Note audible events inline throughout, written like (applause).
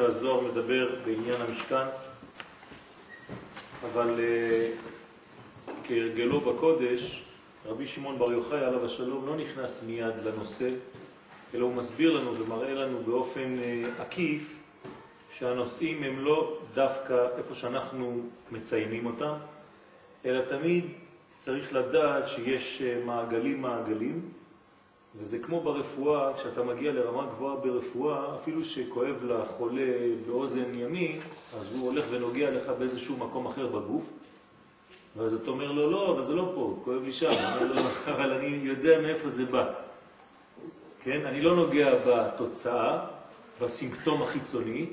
שהזוהר מדבר בעניין המשכן אבל כהרגלו בקודש רבי שמעון בר יוחאי עליו השלום לא נכנס מיד לנושא, אלא הוא מסביר לנו ומראה לנו באופן אה, עקיף שהנושאים הם לא דווקא איפה שאנחנו מציינים אותם, אלא תמיד צריך לדעת שיש אה, מעגלים מעגלים, וזה כמו ברפואה, כשאתה מגיע לרמה גבוהה ברפואה, אפילו שכואב לחולה באוזן ימין, אז הוא הולך ונוגע לך באיזשהו מקום אחר בגוף, ואז אתה אומר לו, לא, אבל זה לא פה, כואב לי שם. לו, (laughs) אבל אני יודע מאיפה זה בא. כן? אני לא נוגע בתוצאה, בסימפטום החיצוני,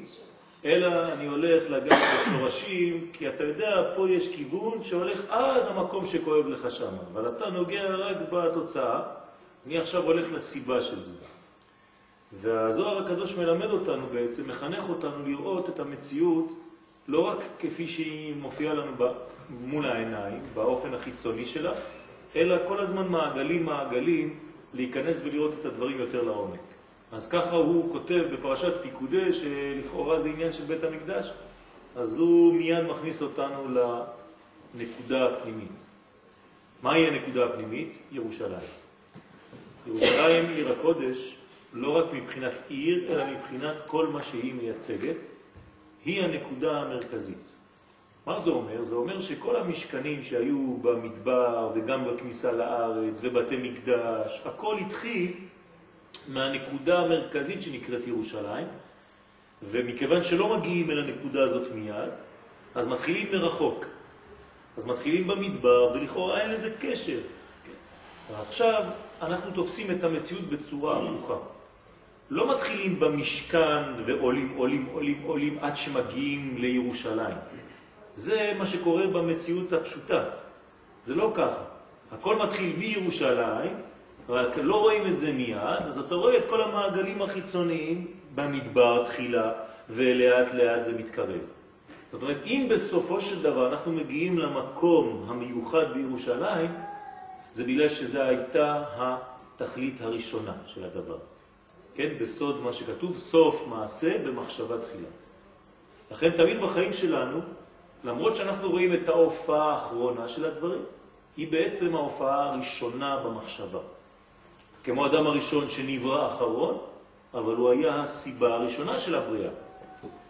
אלא אני הולך לגעת בשורשים, כי אתה יודע, פה יש כיוון שהולך עד המקום שכואב לך שם, אבל אתה נוגע רק בתוצאה, אני עכשיו הולך לסיבה של זה. והזוהר הקדוש מלמד אותנו בעצם, מחנך אותנו לראות את המציאות לא רק כפי שהיא מופיעה לנו מול העיניים, באופן החיצוני שלה, אלא כל הזמן מעגלים מעגלים להיכנס ולראות את הדברים יותר לעומק. אז ככה הוא כותב בפרשת פיקודי, שלכאורה זה עניין של בית המקדש, אז הוא מיד מכניס אותנו לנקודה הפנימית. מהי הנקודה הפנימית? ירושלים. ירושלים עיר הקודש, לא רק מבחינת עיר, אלא מבחינת כל מה שהיא מייצגת, היא הנקודה המרכזית. מה זה אומר? זה אומר שכל המשכנים שהיו במדבר וגם בכניסה לארץ ובתי מקדש, הכל התחיל מהנקודה המרכזית שנקראת ירושלים, ומכיוון שלא מגיעים אל הנקודה הזאת מיד, אז מתחילים מרחוק. אז מתחילים במדבר, ולכאורה אין לזה קשר. ועכשיו אנחנו תופסים את המציאות בצורה הפוכה. לא מתחילים במשכן ועולים, עולים, עולים, עולים עד שמגיעים לירושלים. זה מה שקורה במציאות הפשוטה. זה לא ככה. הכל מתחיל מירושלים, רק לא רואים את זה מיד, אז אתה רואה את כל המעגלים החיצוניים במדבר תחילה, ולאט לאט זה מתקרב. זאת אומרת, אם בסופו של דבר אנחנו מגיעים למקום המיוחד בירושלים, זה בגלל שזו הייתה התכלית הראשונה של הדבר. כן, בסוד מה שכתוב, סוף מעשה במחשבה תחילה. לכן תמיד בחיים שלנו, למרות שאנחנו רואים את ההופעה האחרונה של הדברים, היא בעצם ההופעה הראשונה במחשבה. כמו אדם הראשון שנברא אחרון, אבל הוא היה הסיבה הראשונה של הבריאה.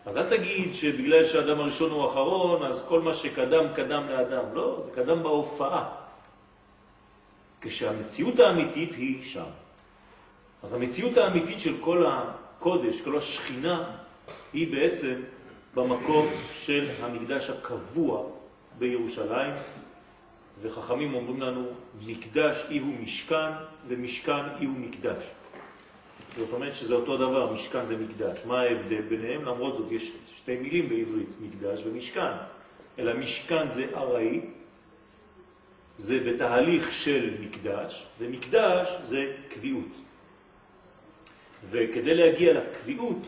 אז אל תגיד שבגלל שהאדם הראשון הוא אחרון, אז כל מה שקדם, קדם לאדם. לא, זה קדם בהופעה. כשהמציאות האמיתית היא שם. אז המציאות האמיתית של כל הקודש, כל השכינה, היא בעצם במקום של המקדש הקבוע בירושלים, וחכמים אומרים לנו, מקדש אי הוא משכן ומשכן אי הוא מקדש. זאת אומרת שזה אותו דבר, משכן ומקדש. מה ההבדל ביניהם? למרות זאת יש שתי מילים בעברית, מקדש ומשכן. אלא משכן זה ארעי, זה בתהליך של מקדש, ומקדש זה קביעות. וכדי להגיע לקביעות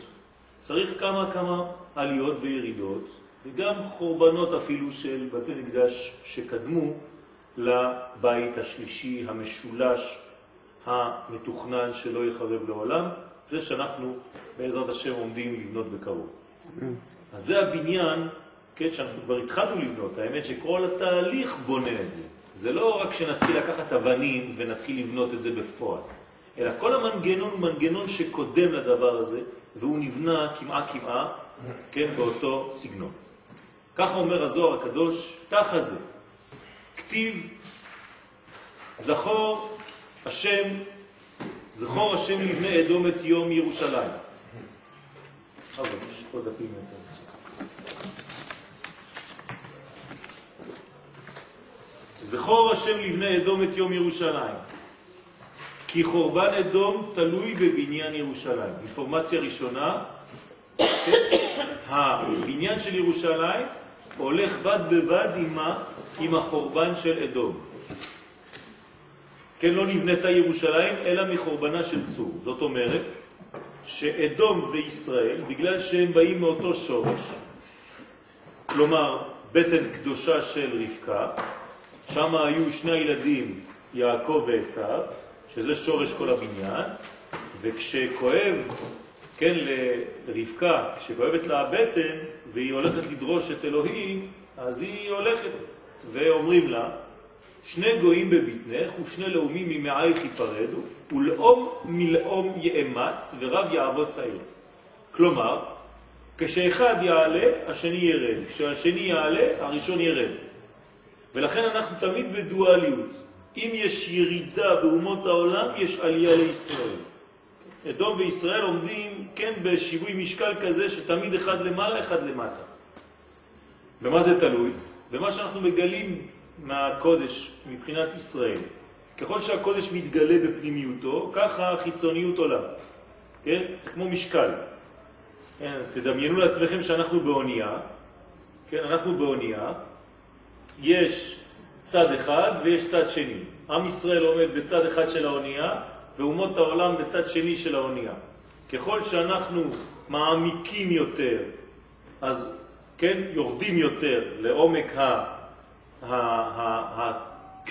צריך כמה כמה עליות וירידות, וגם חורבנות אפילו של בתי מקדש שקדמו לבית השלישי המשולש המתוכנן שלא יחרב לעולם, זה שאנחנו בעזרת השם עומדים לבנות בקרוב. אז זה הבניין, כן, שאנחנו כבר התחלנו לבנות, האמת שכל התהליך בונה את זה. זה לא רק שנתחיל לקחת אבנים ונתחיל לבנות את זה בפועל. אלא כל המנגנון הוא מנגנון שקודם לדבר הזה, והוא נבנה כמעה כמעה, כן, באותו סגנון. ככה אומר הזוהר הקדוש, ככה זה. כתיב זכור השם, זכור השם לבני אדום את יום ירושלים. אבל יש עוד דפים יותר. זכור השם לבני אדום את יום ירושלים. כי חורבן אדום תלוי בבניין ירושלים. אינפורמציה ראשונה, (coughs) הבניין של ירושלים הולך בד בבד עם, עם החורבן של אדום. כן, לא נבנתה ירושלים אלא מחורבנה של צור. זאת אומרת שאדום וישראל, בגלל שהם באים מאותו שורש, כלומר בטן קדושה של רבקה, שם היו שני הילדים, יעקב ועשיו, שזה שורש כל הבניין, וכשכואב, כן, לרבקה, כשכואבת לה הבטן והיא הולכת לדרוש את אלוהים, אז היא הולכת ואומרים לה, שני גויים בבטנך ושני לאומים ממעייך ייפרדו, ולאום מלאום יאמץ ורב יעבוד צעיר. כלומר, כשאחד יעלה, השני ירד. כשהשני יעלה, הראשון ירד. ולכן אנחנו תמיד בדואליות. אם יש ירידה באומות העולם, יש עלייה לישראל. אדום וישראל עומדים, כן, בשיווי משקל כזה שתמיד אחד למעלה, אחד למטה. במה זה תלוי? במה שאנחנו מגלים מהקודש מבחינת ישראל. ככל שהקודש מתגלה בפנימיותו, ככה החיצוניות עולה. כן? כמו משקל. כן? תדמיינו לעצמכם שאנחנו באונייה, כן? אנחנו באונייה, יש צד אחד ויש צד שני. עם ישראל עומד בצד אחד של האונייה, ואומות העולם בצד שני של האונייה. ככל שאנחנו מעמיקים יותר, אז כן, יורדים יותר לעומק ה...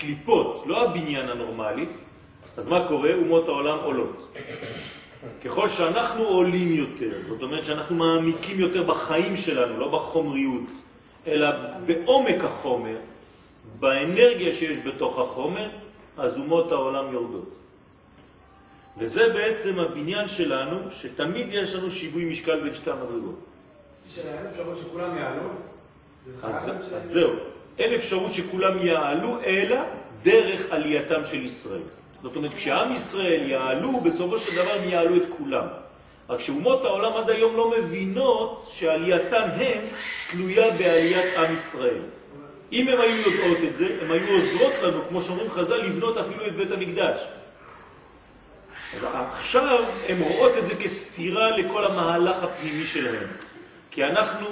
הקליפות, לא הבניין הנורמלי, אז מה קורה? אומות העולם עולות. ככל שאנחנו עולים יותר, זאת אומרת שאנחנו מעמיקים יותר בחיים שלנו, לא בחומריות, אלא בעומק החומר, באנרגיה שיש בתוך החומר, אז אומות העולם יורדות. וזה בעצם הבניין שלנו, שתמיד יש לנו שיווי משקל בין שתי המדרגות. אין אפשרות שכולם יעלו? אז זהו. אין אפשרות שכולם יעלו, אלא דרך עלייתם של ישראל. זאת אומרת, כשעם ישראל יעלו, בסופו של דבר הם יעלו את כולם. רק שאומות העולם עד היום לא מבינות שעלייתם הם תלויה בעליית עם ישראל. אם הם היו יודעות את זה, הם היו עוזרות לנו, כמו שאומרים חז"ל, לבנות אפילו את בית המקדש. אז עכשיו הם רואות את זה כסתירה לכל המהלך הפנימי שלהם. כי אנחנו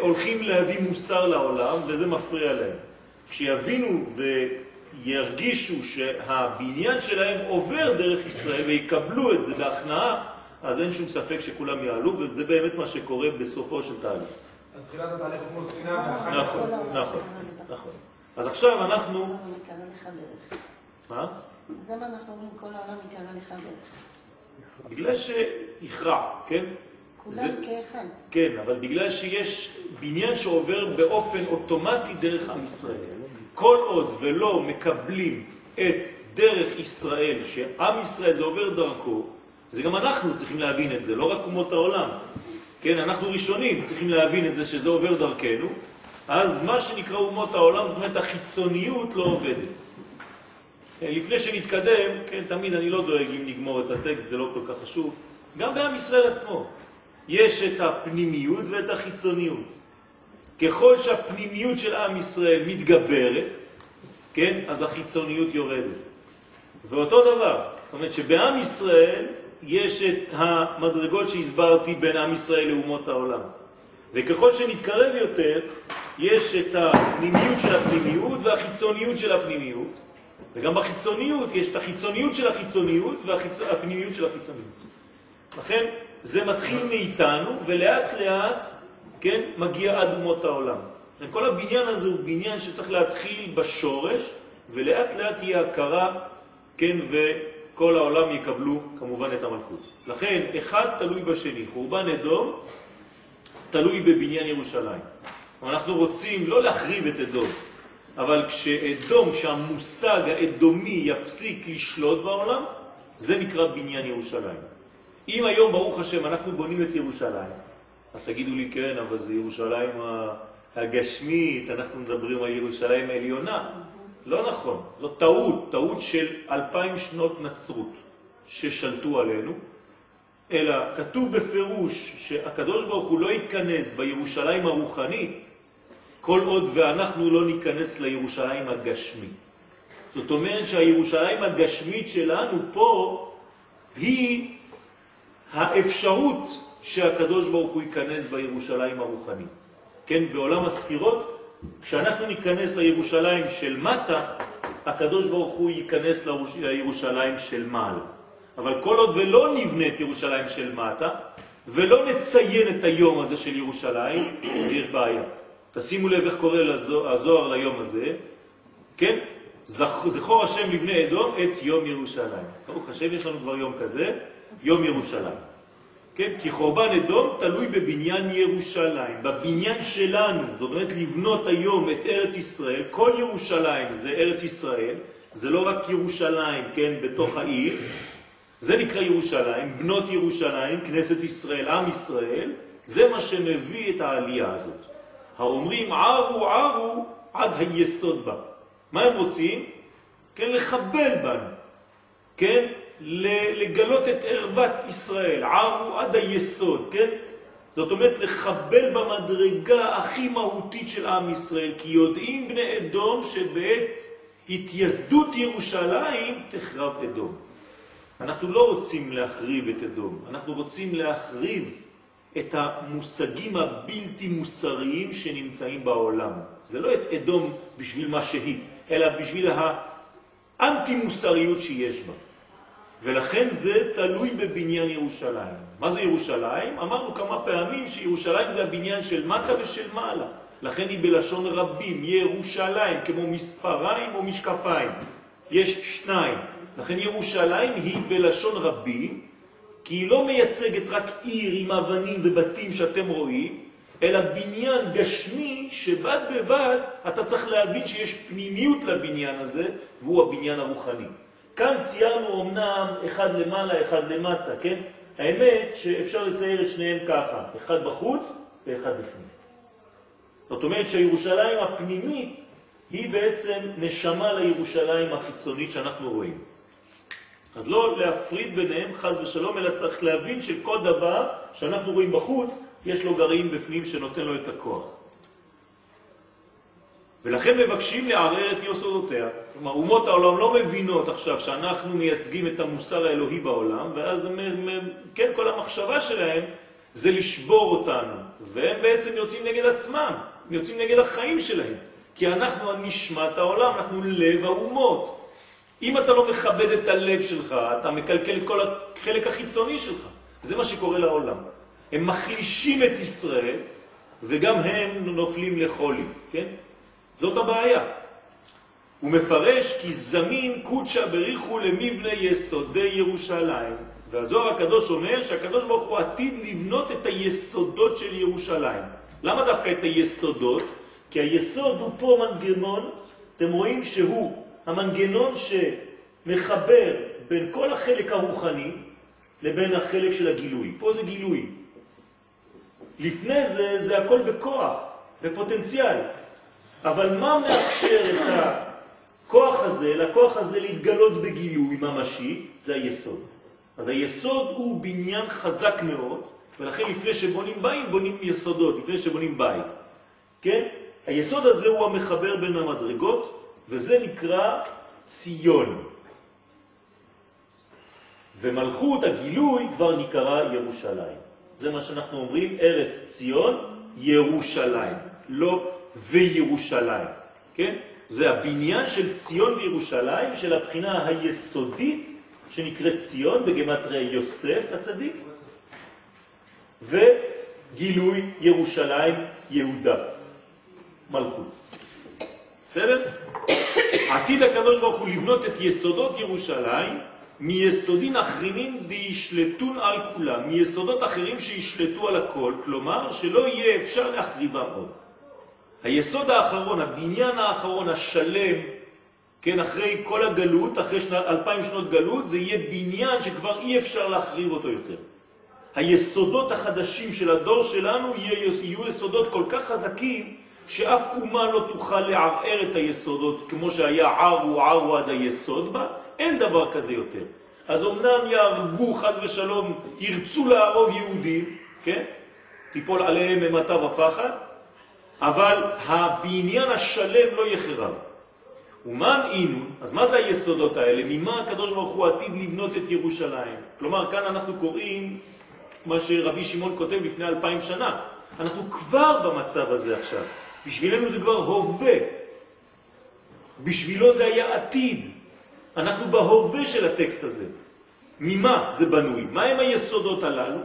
הולכים להביא מוסר לעולם, וזה מפריע להם. כשיבינו וירגישו שהבניין שלהם עובר דרך ישראל ויקבלו את זה בהכנעה, אז אין שום ספק שכולם יעלו, וזה באמת מה שקורה בסופו של תהליך. אז תחילת התהליך כמו ספינה, נכון, נכון, נכון. אז עכשיו אנחנו... מה? זה מה אנחנו אומרים, כל העולם יקרא לך דרך. בגלל שהכרע, כן? כולם כאחד. כן, אבל בגלל שיש בניין שעובר באופן אוטומטי דרך עם ישראל. כל עוד ולא מקבלים את דרך ישראל, שעם ישראל זה עובר דרכו, זה גם אנחנו צריכים להבין את זה, לא רק אומות העולם. כן, אנחנו ראשונים צריכים להבין את זה שזה עובר דרכנו, אז מה שנקרא אומות העולם, זאת אומרת החיצוניות לא עובדת. לפני שנתקדם, כן, תמיד אני לא דואג אם נגמור את הטקסט, זה לא כל כך חשוב, גם בעם ישראל עצמו. יש את הפנימיות ואת החיצוניות. ככל שהפנימיות של עם ישראל מתגברת, כן, אז החיצוניות יורדת. ואותו דבר, זאת אומרת שבעם ישראל יש את המדרגות שהסברתי בין עם ישראל לאומות העולם. וככל שנתקרב יותר, יש את הפנימיות של הפנימיות והחיצוניות של הפנימיות, וגם בחיצוניות יש את החיצוניות של החיצוניות והפנימיות של החיצוניות. לכן זה מתחיל מאיתנו, ולאט לאט, כן, מגיע עד אומות העולם. כל הבניין הזה הוא בניין שצריך להתחיל בשורש, ולאט לאט תהיה הכרה, כן, וכל העולם יקבלו כמובן את המלכות. לכן, אחד תלוי בשני. חורבן אדום תלוי בבניין ירושלים. אנחנו רוצים לא להחריב את אדום, אבל כשאדום, כשהמושג האדומי יפסיק לשלוט בעולם, זה נקרא בניין ירושלים. אם היום, ברוך השם, אנחנו בונים את ירושלים, אז תגידו לי, כן, אבל זה ירושלים הגשמית, אנחנו מדברים על ירושלים העליונה. לא נכון, זו טעות, טעות של אלפיים שנות נצרות ששלטו עלינו, אלא כתוב בפירוש שהקדוש ברוך הוא לא ייכנס בירושלים הרוחנית כל עוד ואנחנו לא ניכנס לירושלים הגשמית. זאת אומרת שהירושלים הגשמית שלנו פה היא האפשרות שהקדוש ברוך הוא ייכנס בירושלים הרוחנית. כן, בעולם הספירות, כשאנחנו ניכנס לירושלים של מטה, הקדוש ברוך הוא ייכנס לירושלים של מעלה. אבל כל עוד ולא נבנה את ירושלים של מטה, ולא נציין את היום הזה של ירושלים, אז יש בעיה. תשימו לב איך קורא הזוהר ליום הזה, כן? זכור השם לבני אדום את יום ירושלים. ברוך השם, יש לנו כבר יום כזה, יום ירושלים. כן? כי חורבן אדום תלוי בבניין ירושלים, בבניין שלנו, זאת אומרת לבנות היום את ארץ ישראל, כל ירושלים זה ארץ ישראל, זה לא רק ירושלים, כן, בתוך העיר, זה נקרא ירושלים, בנות ירושלים, כנסת ישראל, עם ישראל, זה מה שמביא את העלייה הזאת. האומרים ערו ערו עד היסוד בה. מה הם רוצים? כן, לחבל בנו, כן, לגלות את ערוות ישראל, ערו עד היסוד, כן? זאת אומרת לחבל במדרגה הכי מהותית של עם ישראל, כי יודעים בני אדום שבעת התייסדות ירושלים תחרב אדום. אנחנו לא רוצים להחריב את אדום, אנחנו רוצים להחריב את המושגים הבלתי מוסריים שנמצאים בעולם. זה לא את אדום בשביל מה שהיא, אלא בשביל האנטי מוסריות שיש בה. ולכן זה תלוי בבניין ירושלים. מה זה ירושלים? אמרנו כמה פעמים שירושלים זה הבניין של מטה ושל מעלה. לכן היא בלשון רבים, ירושלים, כמו מספריים או משקפיים. יש שניים. לכן ירושלים היא בלשון רבים, כי היא לא מייצגת רק עיר עם אבנים ובתים שאתם רואים, אלא בניין גשמי שבד בבד אתה צריך להבין שיש פנימיות לבניין הזה, והוא הבניין הרוחני. כאן ציירנו אמנם אחד למעלה, אחד למטה, כן? האמת שאפשר לצייר את שניהם ככה, אחד בחוץ ואחד בפנים. זאת אומרת שהירושלים הפנימית היא בעצם נשמה לירושלים החיצונית שאנחנו רואים. אז לא להפריד ביניהם חז ושלום, אלא צריך להבין שכל דבר שאנחנו רואים בחוץ, יש לו גרעין בפנים שנותן לו את הכוח. ולכן מבקשים לערער את יסודותיה. כלומר, אומות העולם לא מבינות עכשיו שאנחנו מייצגים את המוסר האלוהי בעולם, ואז הם, כן, כל המחשבה שלהם זה לשבור אותנו, והם בעצם יוצאים נגד עצמם, יוצאים נגד החיים שלהם, כי אנחנו נשמת העולם, אנחנו לב האומות. אם אתה לא מכבד את הלב שלך, אתה מקלקל את כל החלק החיצוני שלך. זה מה שקורה לעולם. הם מחלישים את ישראל, וגם הם נופלים לחולי, כן? זאת הבעיה. הוא מפרש כי זמין קודשה בריחו למבנה יסודי ירושלים. והזוהר הקדוש אומר שהקדוש ברוך הוא עתיד לבנות את היסודות של ירושלים. למה דווקא את היסודות? כי היסוד הוא פה מנגנון, אתם רואים שהוא המנגנון שמחבר בין כל החלק הרוחני לבין החלק של הגילוי. פה זה גילוי. לפני זה, זה הכל בכוח, בפוטנציאל. אבל מה מאפשר את הכוח הזה, לכוח הזה להתגלות בגילוי ממשי? זה היסוד. אז היסוד הוא בניין חזק מאוד, ולכן לפני שבונים בית, בונים יסודות, לפני שבונים בית. כן? היסוד הזה הוא המחבר בין המדרגות, וזה נקרא ציון. ומלכות הגילוי כבר נקרא ירושלים. זה מה שאנחנו אומרים, ארץ ציון, ירושלים, לא וירושלים, כן? זה הבניין של ציון וירושלים, של הבחינה היסודית שנקראת ציון בגמטריה יוסף הצדיק, וגילוי ירושלים יהודה, מלכות. בסדר? עתיד הקדוש ברוך הוא לבנות את יסודות ירושלים מיסודין אחרינים דישלטון על כולם, מיסודות אחרים שישלטו על הכל, כלומר שלא יהיה אפשר להחריבם עוד. היסוד האחרון, הבניין האחרון, השלם, כן, אחרי כל הגלות, אחרי שנה, אלפיים שנות גלות, זה יהיה בניין שכבר אי אפשר להחריב אותו יותר. היסודות החדשים של הדור שלנו יהיו יסודות כל כך חזקים, שאף אומה לא תוכל לערער את היסודות, כמו שהיה ערו ערו עד היסוד בה, אין דבר כזה יותר. אז אמנם יהרגו, חז ושלום, ירצו להרוג יהודים, כן? תיפול עליהם ממתה ופחד, אבל הבניין השלם לא יחרב. ומן אינון, אז מה זה היסודות האלה? ממה הקדוש ברוך הוא עתיד לבנות את ירושלים? כלומר, כאן אנחנו קוראים מה שרבי שמעון כותב לפני אלפיים שנה. אנחנו כבר במצב הזה עכשיו. בשבילנו זה כבר הווה. בשבילו זה היה עתיד. אנחנו בהווה של הטקסט הזה. ממה זה בנוי? מה הם היסודות הללו?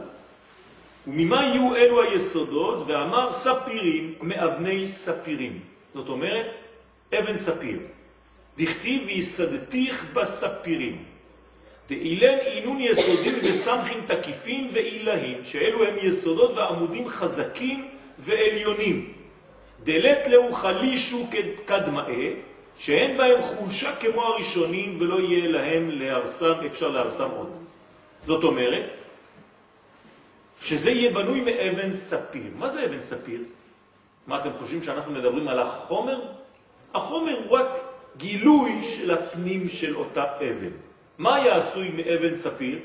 וממה יהיו אלו היסודות? ואמר ספירים מאבני ספירים. זאת אומרת, אבן ספיר. דכתיב ויסדתיך בספירים. דאילן עינון יסודים וסמכים תקיפים ואילהים, שאלו הם יסודות ועמודים חזקים ועליונים. דלת לאו חלישו כדמאה, שאין בהם חולשה כמו הראשונים ולא יהיה להם להרסם, אפשר להרסם עוד. זאת אומרת, שזה יהיה בנוי מאבן ספיר. מה זה אבן ספיר? מה אתם חושבים שאנחנו מדברים על החומר? החומר הוא רק גילוי של הפנים של אותה אבן. מה היה עשוי מאבן ספיר?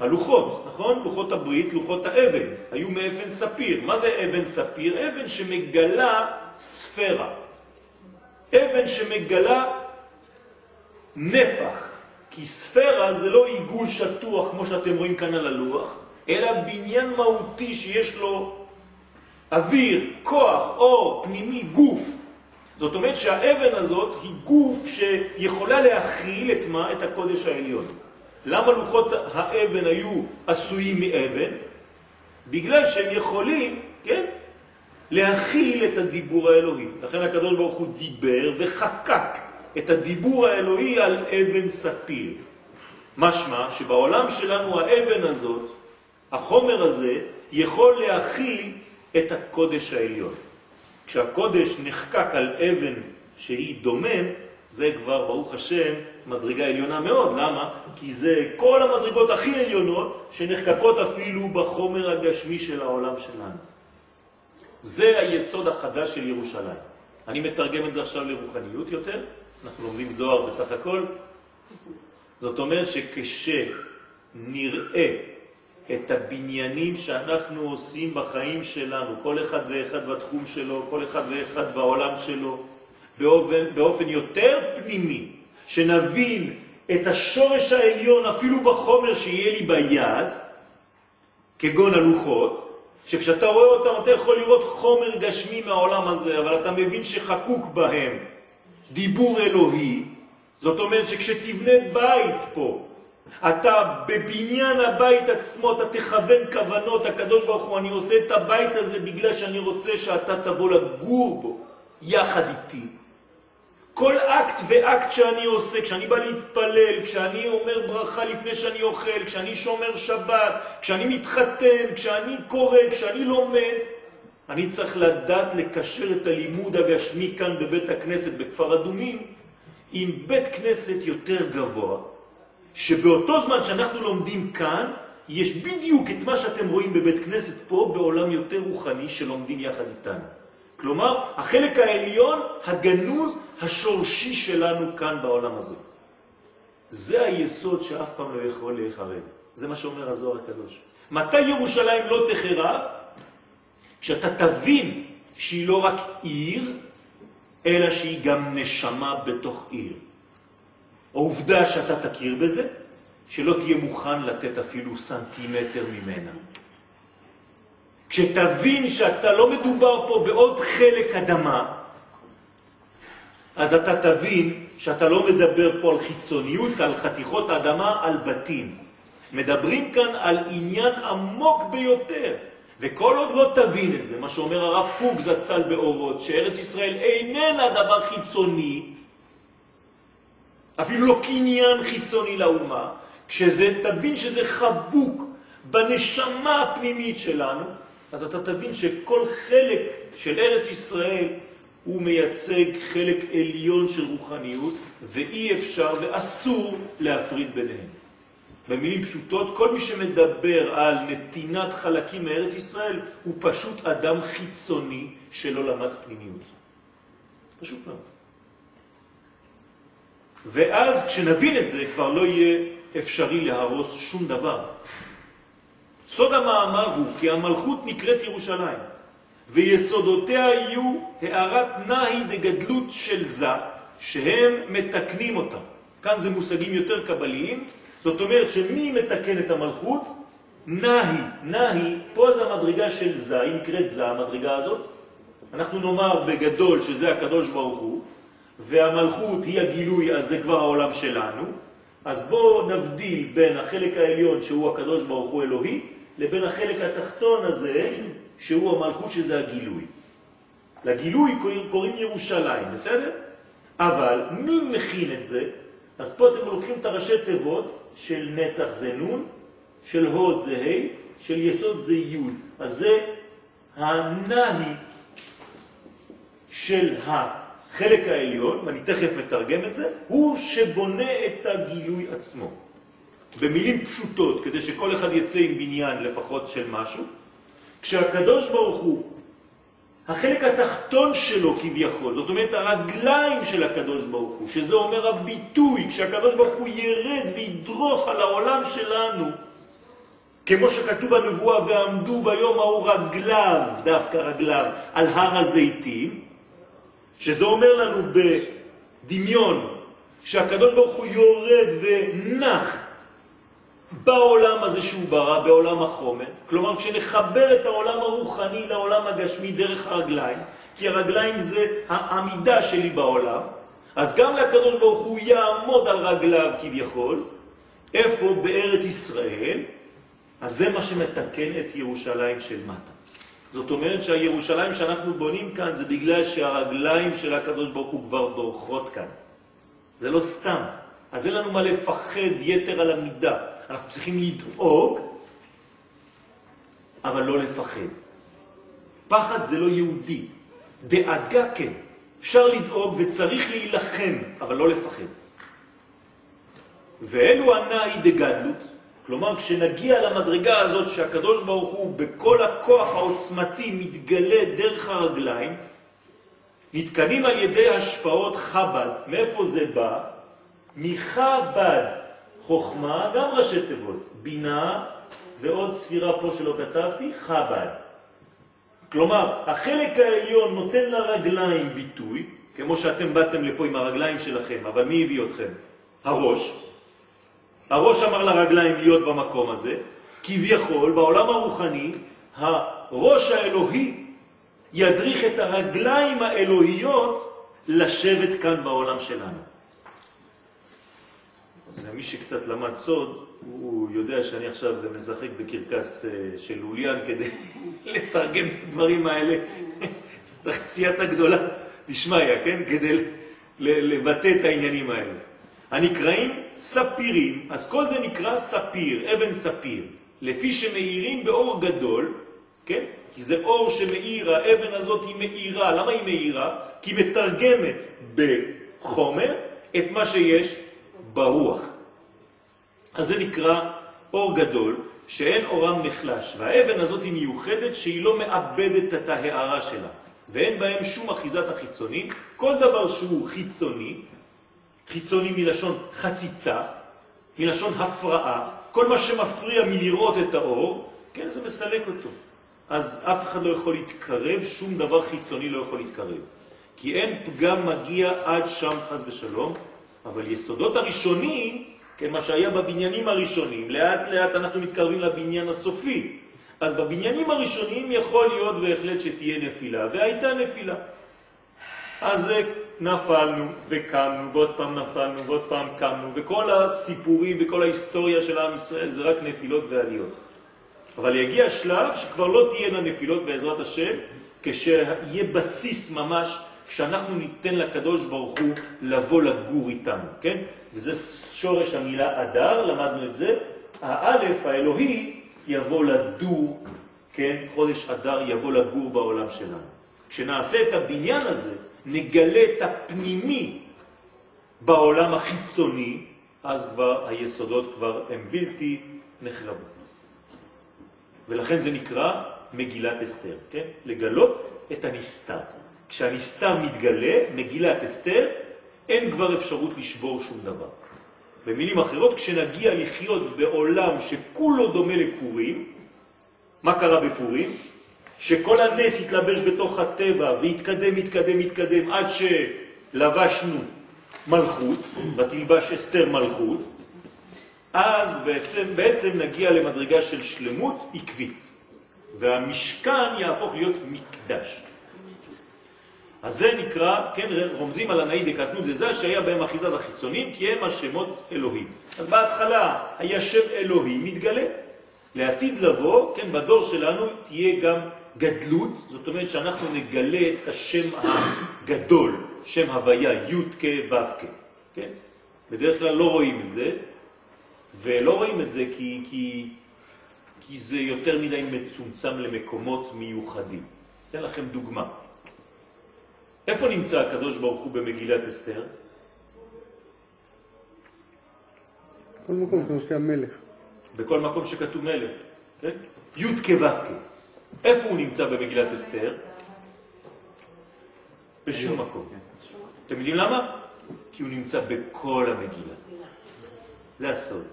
הלוחות, נכון? לוחות הברית, לוחות האבן, היו מאבן ספיר. מה זה אבן ספיר? אבן שמגלה ספירה. אבן שמגלה נפח. כי ספירה זה לא עיגול שטוח כמו שאתם רואים כאן על הלוח, אלא בניין מהותי שיש לו אוויר, כוח, אור, פנימי, גוף. זאת אומרת שהאבן הזאת היא גוף שיכולה להכיל את מה? את הקודש העליון. למה לוחות האבן היו עשויים מאבן? בגלל שהם יכולים, כן, להכיל את הדיבור האלוהי. לכן הקדוש ברוך הוא דיבר וחקק את הדיבור האלוהי על אבן ספיר. משמע שבעולם שלנו האבן הזאת, החומר הזה, יכול להכיל את הקודש העליון. כשהקודש נחקק על אבן שהיא דומם, זה כבר, ברוך השם, מדרגה עליונה מאוד. למה? כי זה כל המדרגות הכי עליונות שנחקקות אפילו בחומר הגשמי של העולם שלנו. זה היסוד החדש של ירושלים. אני מתרגם את זה עכשיו לרוחניות יותר, אנחנו לומדים זוהר בסך הכל. זאת אומרת שכשנראה את הבניינים שאנחנו עושים בחיים שלנו, כל אחד ואחד בתחום שלו, כל אחד ואחד בעולם שלו, באופן, באופן יותר פנימי, שנבין את השורש העליון אפילו בחומר שיהיה לי ביד, כגון הלוחות, שכשאתה רואה אותם אתה יכול לראות חומר גשמי מהעולם הזה, אבל אתה מבין שחקוק בהם. דיבור אלוהי, זאת אומרת שכשתבנה בית פה, אתה בבניין הבית עצמו, אתה תכוון כוונות, הקדוש ברוך הוא, אני עושה את הבית הזה בגלל שאני רוצה שאתה תבוא לגור בו יחד איתי. כל אקט ואקט שאני עושה, כשאני בא להתפלל, כשאני אומר ברכה לפני שאני אוכל, כשאני שומר שבת, כשאני מתחתן, כשאני קורא, כשאני לומד, אני צריך לדעת לקשר את הלימוד הגשמי כאן בבית הכנסת בכפר אדומים עם בית כנסת יותר גבוה, שבאותו זמן שאנחנו לומדים כאן, יש בדיוק את מה שאתם רואים בבית כנסת פה בעולם יותר רוחני שלומדים יחד איתנו. כלומר, החלק העליון, הגנוז, השורשי שלנו כאן בעולם הזה. זה היסוד שאף פעם לא יכול להיחרב. זה מה שאומר הזוהר הקדוש. מתי ירושלים לא תחרב? כשאתה תבין שהיא לא רק עיר, אלא שהיא גם נשמה בתוך עיר. העובדה שאתה תכיר בזה, שלא תהיה מוכן לתת אפילו סנטימטר ממנה. כשתבין שאתה לא מדובר פה בעוד חלק אדמה, אז אתה תבין שאתה לא מדבר פה על חיצוניות, על חתיכות אדמה, על בתים. מדברים כאן על עניין עמוק ביותר. וכל עוד לא תבין את זה, מה שאומר הרב קוק זצ"ל באורות, שארץ ישראל איננה דבר חיצוני, אפילו לא קניין חיצוני לאומה, כשזה, תבין שזה חבוק בנשמה הפנימית שלנו, אז אתה תבין שכל חלק של ארץ ישראל הוא מייצג חלק עליון של רוחניות, ואי אפשר ואסור להפריד ביניהם. במילים פשוטות, כל מי שמדבר על נתינת חלקים מארץ ישראל הוא פשוט אדם חיצוני שלא למד פנימיות. פשוט מאוד. ואז כשנבין את זה כבר לא יהיה אפשרי להרוס שום דבר. סוד המאמר הוא כי המלכות נקראת ירושלים, ויסודותיה יהיו הערת נהי דגדלות של זה, שהם מתקנים אותה. כאן זה מושגים יותר קבליים, זאת אומרת שמי מתקן את המלכות? נהי. נהי, פה זה המדרגה של זה, היא נקראת זה, המדרגה הזאת. אנחנו נאמר בגדול שזה הקדוש ברוך הוא, והמלכות היא הגילוי, אז זה כבר העולם שלנו. אז בואו נבדיל בין החלק העליון שהוא הקדוש ברוך הוא אלוהי, לבין החלק התחתון הזה שהוא המלכות שזה הגילוי. לגילוי קוראים ירושלים, בסדר? אבל מי מכין את זה? אז פה אתם לוקחים את הראשי תיבות של נצח זה נון, של הוד זה ה', של יסוד זה י'. אז זה הנהי של החלק העליון, ואני תכף מתרגם את זה, הוא שבונה את הגילוי עצמו. במילים פשוטות, כדי שכל אחד יצא עם בניין לפחות של משהו, כשהקדוש ברוך הוא החלק התחתון שלו כביכול, זאת אומרת הרגליים של הקדוש ברוך הוא, שזה אומר הביטוי, כשהקדוש ברוך הוא ירד וידרוך על העולם שלנו, כמו שכתוב בנבואה, ועמדו ביום ההוא רגליו, דווקא רגליו, על הר הזיתים, שזה אומר לנו בדמיון שהקדוש ברוך הוא יורד ונח בעולם הזה שהוא ברא, בעולם החומר. כלומר, כשנחבר את העולם הרוחני לעולם הגשמי דרך הרגליים, כי הרגליים זה העמידה שלי בעולם, אז גם לקדוש ברוך הוא יעמוד על רגליו כביכול, איפה? בארץ ישראל, אז זה מה שמתקן את ירושלים של מטה. זאת אומרת שהירושלים שאנחנו בונים כאן זה בגלל שהרגליים של הקדוש ברוך הוא כבר דורכות כאן. זה לא סתם. אז אין לנו מה לפחד יתר על המידה. אנחנו צריכים לדאוג, אבל לא לפחד. פחד זה לא יהודי. דאגה כן. אפשר לדאוג וצריך להילחם, אבל לא לפחד. ואלו הנאי דגדלות, כלומר כשנגיע למדרגה הזאת שהקדוש ברוך הוא בכל הכוח העוצמתי מתגלה דרך הרגליים, נתקנים על ידי השפעות חב"ד. מאיפה זה בא? מחב"ד. חוכמה, גם ראשי תיבות, בינה ועוד ספירה פה שלא כתבתי, חב"ד. כלומר, החלק העליון נותן לרגליים ביטוי, כמו שאתם באתם לפה עם הרגליים שלכם, אבל מי הביא אתכם? הראש. הראש אמר לרגליים להיות במקום הזה, כביכול בעולם הרוחני, הראש האלוהי ידריך את הרגליים האלוהיות לשבת כאן בעולם שלנו. זה מי שקצת למד סוד, הוא יודע שאני עכשיו משחק בקרקס אה, של לוליאן כדי (laughs) לתרגם את הדברים האלה. (laughs) סייעתא גדולה, תשמעיה, כן? כדי לבטא את העניינים האלה. הנקראים ספירים, אז כל זה נקרא ספיר, אבן ספיר, לפי שמאירים באור גדול, כן? כי זה אור שמאיר, האבן הזאת היא מאירה. למה היא מאירה? כי היא מתרגמת בחומר את מה שיש ברוח. אז זה נקרא אור גדול, שאין אורם נחלש, והאבן הזאת היא מיוחדת שהיא לא מאבדת את ההערה שלה, ואין בהם שום אחיזת החיצוני. כל דבר שהוא חיצוני, חיצוני מלשון חציצה, מלשון הפרעה, כל מה שמפריע מלראות את האור, כן, זה מסלק אותו. אז אף אחד לא יכול להתקרב, שום דבר חיצוני לא יכול להתקרב. כי אין פגם מגיע עד שם חז ושלום, אבל יסודות הראשונים, כן, מה שהיה בבניינים הראשונים, לאט לאט אנחנו מתקרבים לבניין הסופי. אז בבניינים הראשונים יכול להיות בהחלט שתהיה נפילה, והייתה נפילה. אז נפלנו וקמנו, ועוד פעם נפלנו, ועוד פעם קמנו, וכל הסיפורים וכל ההיסטוריה של עם ישראל זה רק נפילות ועליות. אבל יגיע שלב שכבר לא תהיינה נפילות בעזרת השם, כשיהיה בסיס ממש שאנחנו ניתן לקדוש ברוך הוא לבוא לגור איתנו, כן? וזה שורש המילה אדר, למדנו את זה. האלף, האלוהי, יבוא לדור, כן? חודש אדר יבוא לגור בעולם שלנו. כשנעשה את הבניין הזה, נגלה את הפנימי בעולם החיצוני, אז כבר היסודות כבר הם בלתי נחרבות. ולכן זה נקרא מגילת אסתר, כן? לגלות את הנסתר. כשהנסתר מתגלה, מגילת אסתר, אין כבר אפשרות לשבור שום דבר. במילים אחרות, כשנגיע לחיות בעולם שכולו דומה לפורים, מה קרה בפורים? שכל הנס התלבש בתוך הטבע והתקדם, התקדם, התקדם עד שלבשנו מלכות, ותלבש אסתר מלכות, אז בעצם, בעצם נגיע למדרגה של שלמות עקבית, והמשכן יהפוך להיות מקדש. אז זה נקרא, כן, רומזים על הנאי דקטנות דזה שהיה בהם אחיזת החיצונים, כי הם השמות אלוהים. אז בהתחלה היה שם אלוהי מתגלה. לעתיד לבוא, כן, בדור שלנו תהיה גם גדלות, זאת אומרת שאנחנו נגלה את השם הגדול, שם הוויה, י' כ' ו' כ', כן? בדרך כלל לא רואים את זה, ולא רואים את זה כי, כי, כי זה יותר מדי מצומצם למקומות מיוחדים. אתן לכם דוגמה. איפה נמצא הקדוש ברוך הוא במגילת אסתר? כל מקום שמופיע מלך. בכל מקום שכתוב מלך, כן? י' כו' איפה הוא נמצא במגילת אסתר? בשום מקום. אתם יודעים למה? כי הוא נמצא בכל המגילה. זה הסוד.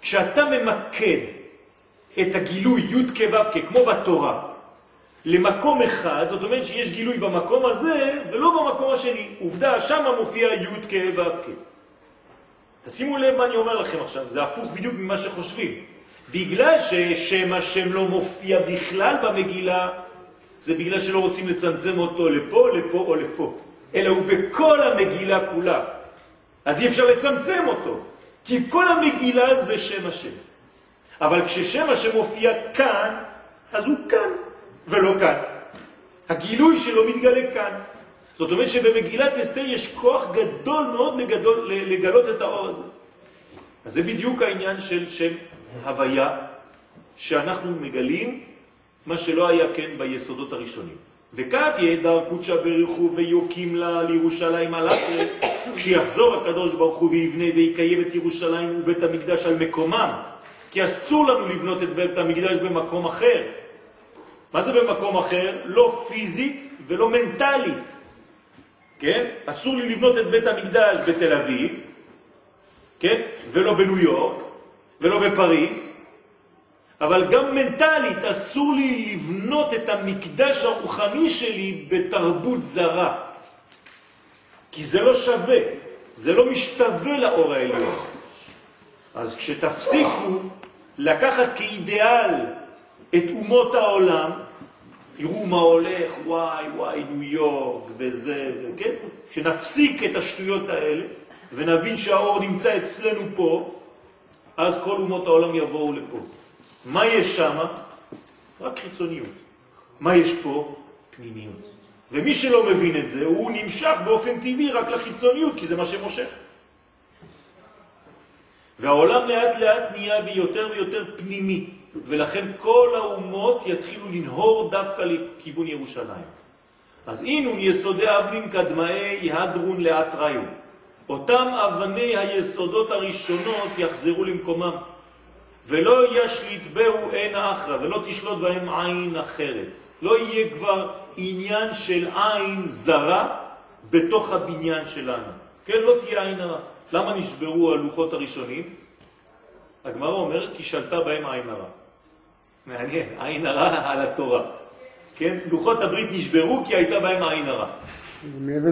כשאתה ממקד את הגילוי י' כו' כמו בתורה, למקום אחד, זאת אומרת שיש גילוי במקום הזה ולא במקום השני. עובדה, שם מופיע י' כ' ו' כ'. תשימו לב מה אני אומר לכם עכשיו, זה הפוך בדיוק ממה שחושבים. בגלל ששם השם לא מופיע בכלל במגילה, זה בגלל שלא רוצים לצמצם אותו לפה, לפה או לפה, אלא הוא בכל המגילה כולה. אז אי אפשר לצמצם אותו, כי כל המגילה זה שם השם. אבל כששם השם מופיע כאן, אז הוא כאן. ולא כאן. הגילוי שלו מתגלה כאן. זאת אומרת שבמגילת אסתר יש כוח גדול מאוד לגדול, לגלות את האור הזה. אז זה בדיוק העניין של שם הוויה, שאנחנו מגלים מה שלא היה כן ביסודות הראשונים. וכד יהדר קודשא בריחו ויוקים לה לירושלים על אחרת, כשיחזור הקדוש ברוך הוא ויבנה ויקיים את ירושלים ובית המקדש על מקומם, כי אסור לנו לבנות את בית המקדש במקום אחר, מה זה במקום אחר? לא פיזית ולא מנטלית. כן? אסור לי לבנות את בית המקדש בתל אביב, כן? ולא בניו יורק, ולא בפריס, אבל גם מנטלית אסור לי לבנות את המקדש הרוחני שלי בתרבות זרה. כי זה לא שווה, זה לא משתווה לאור העליון. אז כשתפסיקו לקחת כאידיאל את אומות העולם, תראו מה הולך, וואי, וואי, ניו יורק וזה, כן? כשנפסיק את השטויות האלה ונבין שהאור נמצא אצלנו פה, אז כל אומות העולם יבואו לפה. מה יש שם? רק חיצוניות. מה יש פה? פנימיות. ומי שלא מבין את זה, הוא נמשך באופן טבעי רק לחיצוניות, כי זה מה שמושך. והעולם לאט לאט נהיה ויותר ויותר פנימי. ולכן כל האומות יתחילו לנהור דווקא לכיוון ירושלים. אז אינון יסודי אבנים קדמאי יהדרון לאט ראיו. אותם אבני היסודות הראשונות יחזרו למקומם, ולא ישליט בהו אין אחרא, ולא תשלוט בהם עין אחרת. לא יהיה כבר עניין של עין זרה בתוך הבניין שלנו. כן, לא תהיה עין הרע. למה נשברו הלוחות הראשונים? הגמרא אומרת כי שלטה בהם עין הרע. מעניין, עין הרע על התורה. כן? לוחות הברית נשברו כי הייתה בהם עין הרע.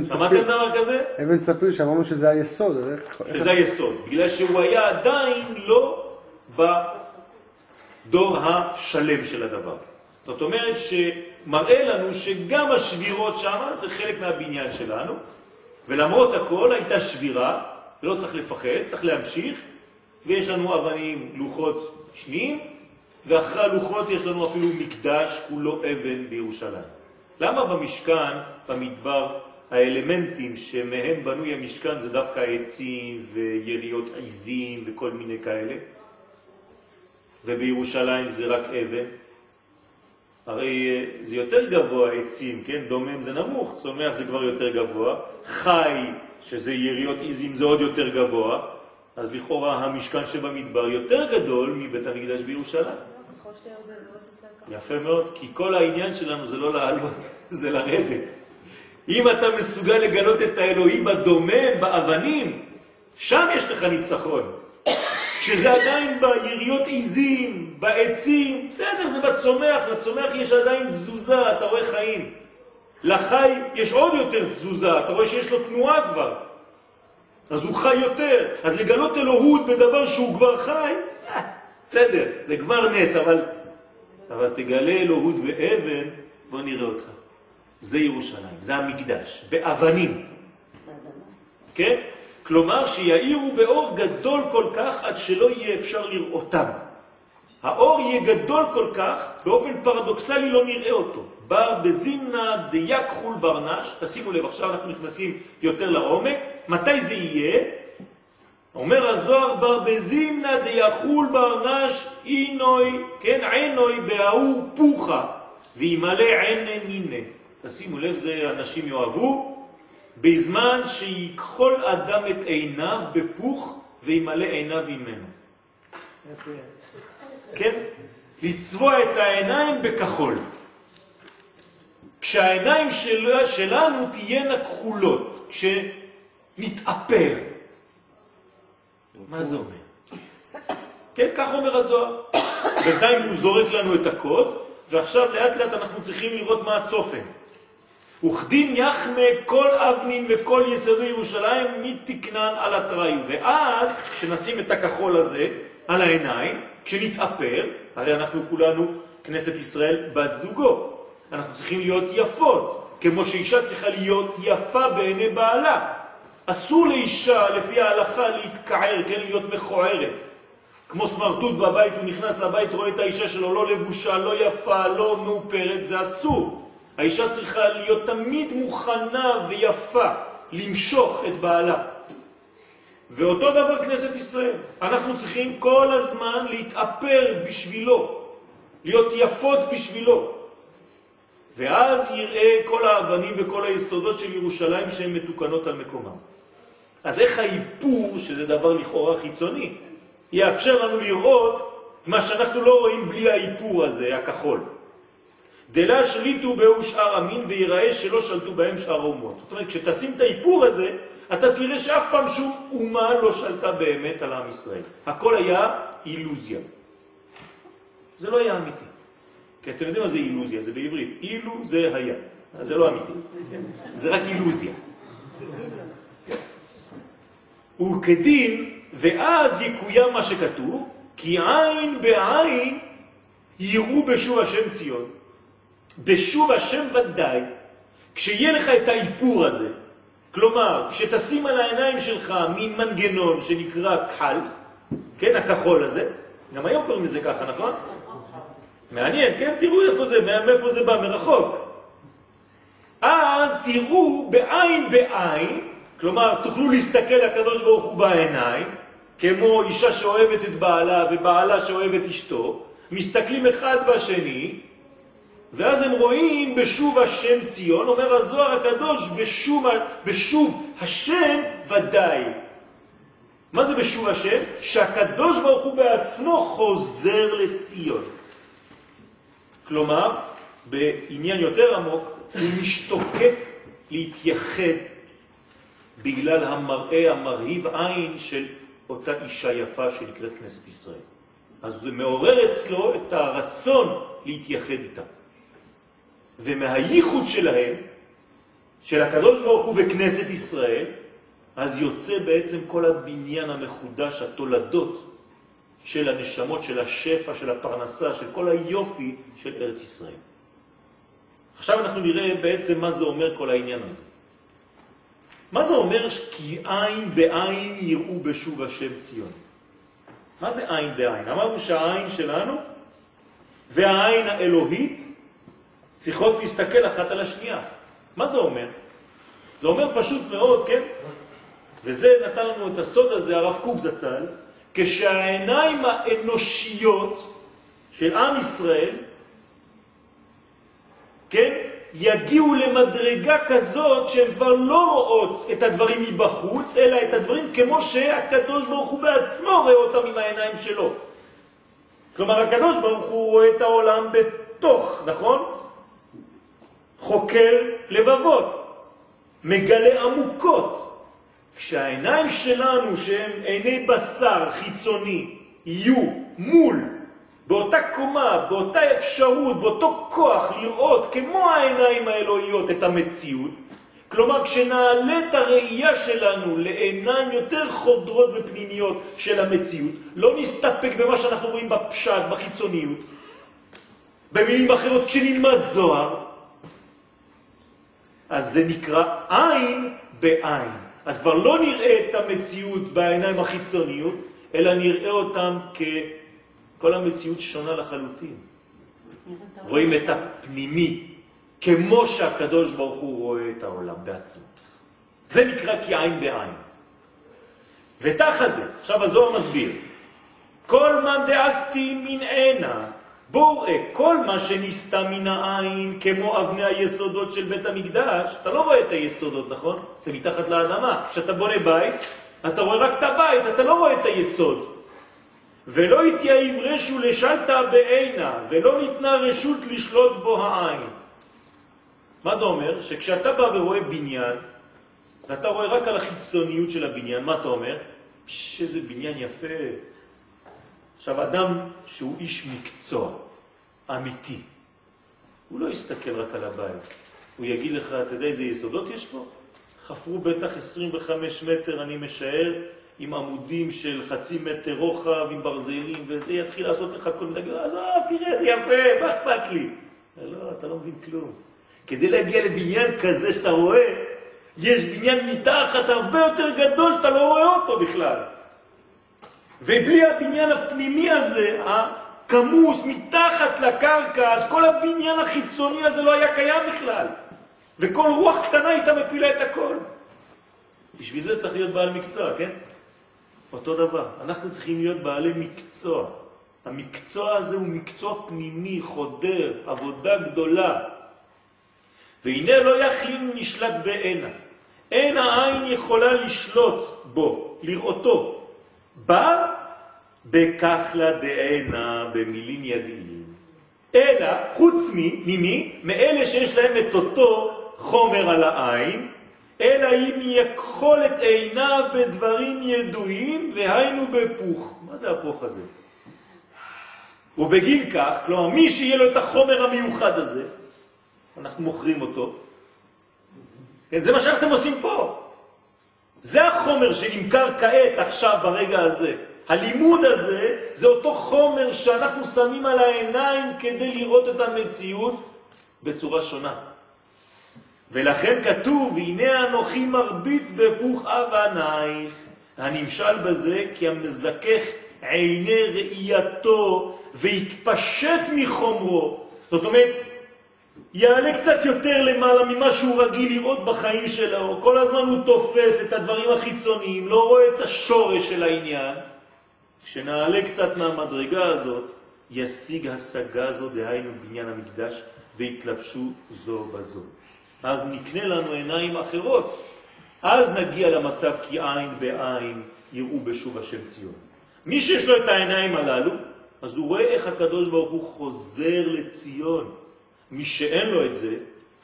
שמעתם דבר כזה? אבן ספיר שאמרנו שזה היסוד. שזה היסוד, בגלל שהוא היה עדיין לא בדור השלם של הדבר. זאת אומרת שמראה לנו שגם השבירות שם זה חלק מהבניין שלנו, ולמרות הכל הייתה שבירה, לא צריך לפחד, צריך להמשיך, ויש לנו אבנים, לוחות שניים, ואחרי הלוחות יש לנו אפילו מקדש כולו אבן בירושלים. למה במשכן, במדבר, האלמנטים שמהם בנוי המשכן זה דווקא עצים ויריות עיזים וכל מיני כאלה? ובירושלים זה רק אבן? הרי אה, זה יותר גבוה עצים, כן? דומם זה נמוך, צומח זה כבר יותר גבוה, חי, שזה יריות עיזים, זה עוד יותר גבוה, אז לכאורה המשכן שבמדבר יותר גדול מבית המקדש בירושלים. יפה מאוד, כי כל העניין שלנו זה לא לעלות, (laughs) זה לרדת. אם אתה מסוגל לגלות את האלוהים בדומם, באבנים, שם יש לך ניצחון. כשזה עדיין ביריות עיזים, בעצים, בסדר, זה בצומח, לצומח יש עדיין תזוזה, אתה רואה חיים. לחי יש עוד יותר תזוזה, אתה רואה שיש לו תנועה כבר. אז הוא חי יותר. אז לגלות אלוהות בדבר שהוא כבר חי, אה, בסדר, זה כבר נס, אבל, אבל תגלה אלוהות באבן, בוא נראה אותך. זה ירושלים, זה המקדש, באבנים. כן? כלומר שיאירו באור גדול כל כך עד שלא יהיה אפשר לראותם. האור יהיה גדול כל כך, באופן פרדוקסלי לא נראה אותו. בר בזימנה דייק חול ברנש, תשימו לב, עכשיו אנחנו נכנסים יותר לעומק, מתי זה יהיה? אומר הזוהר בר בזימנה דיחול ברנש אינוי, כן, עינוי בהוא פוחה, וימלא עיני מיני. תשימו לב, זה אנשים יאהבו, בזמן שיקחול אדם את עיניו בפוך וימלא עיניו ממנו. כן? לצבוע את העיניים בכחול. כשהעיניים של, שלנו תהיינה כחולות, כשנתאפר. מה זה אומר? כן, כך אומר הזוהר. בינתיים הוא זורק לנו את הקוד, ועכשיו לאט לאט אנחנו צריכים לראות מה הצופן. וכדין יחמה כל אבנים וכל יסודי ירושלים מתקנן על התראי. ואז, כשנשים את הכחול הזה על העיניים, כשנתאפר, הרי אנחנו כולנו, כנסת ישראל, בת זוגו. אנחנו צריכים להיות יפות, כמו שאישה צריכה להיות יפה בעיני בעלה. אסור לאישה, לפי ההלכה, להתקער, כן, להיות מכוערת. כמו סמרטוט בבית, הוא נכנס לבית, רואה את האישה שלו לא לבושה, לא יפה, לא מאופרת, זה אסור. האישה צריכה להיות תמיד מוכנה ויפה, למשוך את בעלה. ואותו דבר כנסת ישראל. אנחנו צריכים כל הזמן להתאפר בשבילו, להיות יפות בשבילו. ואז יראה כל האבנים וכל היסודות של ירושלים שהן מתוקנות על מקומם. אז איך האיפור, שזה דבר לכאורה חיצוני, יאפשר לנו לראות מה שאנחנו לא רואים בלי האיפור הזה, הכחול. דלה שליטו בהו שאר המין ויראה שלא שלטו בהם שאר האומות. זאת אומרת, כשתשים את האיפור הזה, אתה תראה שאף פעם שום אומה לא שלטה באמת על עם ישראל. הכל היה אילוזיה. זה לא היה אמיתי. כי אתם יודעים מה זה אילוזיה, זה בעברית. אילו זה היה. זה לא אמיתי. זה רק אילוזיה. וכדין, ואז יקוים מה שכתוב, כי עין בעין יראו בשוב השם ציון. בשוב השם ודאי, כשיהיה לך את האיפור הזה, כלומר, כשתשים על העיניים שלך מין מנגנון שנקרא קל, כן, הכחול הזה, גם היום קוראים לזה ככה, נכון? מעניין, כן? תראו איפה זה, מאיפה זה בא, מרחוק. אז תראו בעין בעין, כלומר, תוכלו להסתכל לקדוש ברוך הוא בעיניים, כמו אישה שאוהבת את בעלה ובעלה שאוהב את אשתו, מסתכלים אחד בשני, ואז הם רואים בשוב השם ציון, אומר הזוהר הקדוש, בשוב, בשוב השם ודאי. מה זה בשוב השם? שהקדוש ברוך הוא בעצמו חוזר לציון. כלומר, בעניין יותר עמוק, הוא משתוקק להתייחד בגלל המראה המרהיב עין של אותה אישה יפה שנקראת כנסת ישראל. אז זה מעורר אצלו את הרצון להתייחד איתה. ומהייחוד שלהם, של הקדוש ברוך הוא וכנסת ישראל, אז יוצא בעצם כל הבניין המחודש, התולדות של הנשמות, של השפע, של הפרנסה, של כל היופי של ארץ ישראל. עכשיו אנחנו נראה בעצם מה זה אומר כל העניין הזה. מה זה אומר כי עין בעין יראו בשוב השם ציון? מה זה עין בעין? אמרנו שהעין שלנו והעין האלוהית צריכות להסתכל אחת על השנייה. מה זה אומר? זה אומר פשוט מאוד, כן? וזה נתן לנו את הסוד הזה, הרב קוק זצ"ל, כשהעיניים האנושיות של עם ישראל, כן, יגיעו למדרגה כזאת שהן כבר לא רואות את הדברים מבחוץ, אלא את הדברים כמו שהקדוש ברוך הוא בעצמו רואה אותם עם העיניים שלו. כלומר, הקדוש ברוך הוא רואה את העולם בתוך, נכון? חוקר לבבות, מגלה עמוקות. כשהעיניים שלנו, שהן עיני בשר חיצוני, יהיו מול, באותה קומה, באותה אפשרות, באותו כוח לראות כמו העיניים האלוהיות את המציאות, כלומר כשנעלה את הראייה שלנו לעיניים יותר חודרות ופנימיות של המציאות, לא נסתפק במה שאנחנו רואים בפשט, בחיצוניות, במילים אחרות, כשנלמד זוהר, אז זה נקרא עין בעין. אז כבר לא נראה את המציאות בעיניים החיצוניות, אלא נראה אותם ככל המציאות שונה לחלוטין. רואים את הפנימי, כמו שהקדוש ברוך הוא רואה את העולם בעצמו. זה נקרא כעין בעין. ותח הזה, עכשיו הזוהר מסביר, כל מה דאסתי מן עינה, בואו ראה, כל מה שנסתה מן העין, כמו אבני היסודות של בית המקדש, אתה לא רואה את היסודות, נכון? זה מתחת לאדמה. כשאתה בונה בית, אתה רואה רק את הבית, אתה לא רואה את היסוד. ולא התייעב רשו לשלטה בעינה, ולא ניתנה רשות לשלוט בו העין. מה זה אומר? שכשאתה בא ורואה בניין, ואתה רואה רק על החיצוניות של הבניין, מה אתה אומר? שזה בניין יפה. עכשיו, אדם שהוא איש מקצוע, אמיתי, הוא לא יסתכל רק על הבית. הוא יגיד לך, אתה יודע איזה יסודות יש פה? חפרו בטח 25 מטר, אני משער, עם עמודים של חצי מטר רוחב, עם ברזלים, וזה יתחיל לעשות לך כל מיני, עזוב, תראה, זה יפה, מה אכפת לי? לא, אתה לא מבין כלום. כדי להגיע לבניין כזה שאתה רואה, יש בניין מתחת הרבה יותר גדול שאתה לא רואה אותו בכלל. ובלי הבניין הפנימי הזה, הכמוס מתחת לקרקע, אז כל הבניין החיצוני הזה לא היה קיים בכלל. וכל רוח קטנה הייתה מפילה את הכל. בשביל זה צריך להיות בעל מקצוע, כן? אותו דבר. אנחנו צריכים להיות בעלי מקצוע. המקצוע הזה הוא מקצוע פנימי, חודר, עבודה גדולה. והנה לא יכלין נשלט בעינה. אין העין יכולה לשלוט בו, לראותו. בא בכך לדענה במילין ידיים. אלא חוץ ממי? מאלה שיש להם את אותו חומר על העין, אלא אם יכחול את עיניו בדברים ידועים, והיינו בפוך. מה זה הפוך הזה? ובגין כך, כלומר מי שיהיה לו את החומר המיוחד הזה, אנחנו מוכרים אותו, כן, זה מה שאתם עושים פה. זה החומר שנמכר כעת, עכשיו, ברגע הזה. הלימוד הזה זה אותו חומר שאנחנו שמים על העיניים כדי לראות את המציאות בצורה שונה. ולכן כתוב, הנה אנוכי מרביץ בפוך אבנייך. הנמשל בזה כי המזכך עיני ראייתו והתפשט מחומרו. זאת אומרת, יעלה קצת יותר למעלה ממה שהוא רגיל לראות בחיים שלו. כל הזמן הוא תופס את הדברים החיצוניים, לא רואה את השורש של העניין. כשנעלה קצת מהמדרגה הזאת, ישיג השגה זו, דהיינו בניין המקדש, והתלבשו זו בזו. אז נקנה לנו עיניים אחרות. אז נגיע למצב כי עין בעין יראו בשוב השם ציון. מי שיש לו את העיניים הללו, אז הוא רואה איך הקדוש ברוך הוא חוזר לציון. מי שאין לו את זה,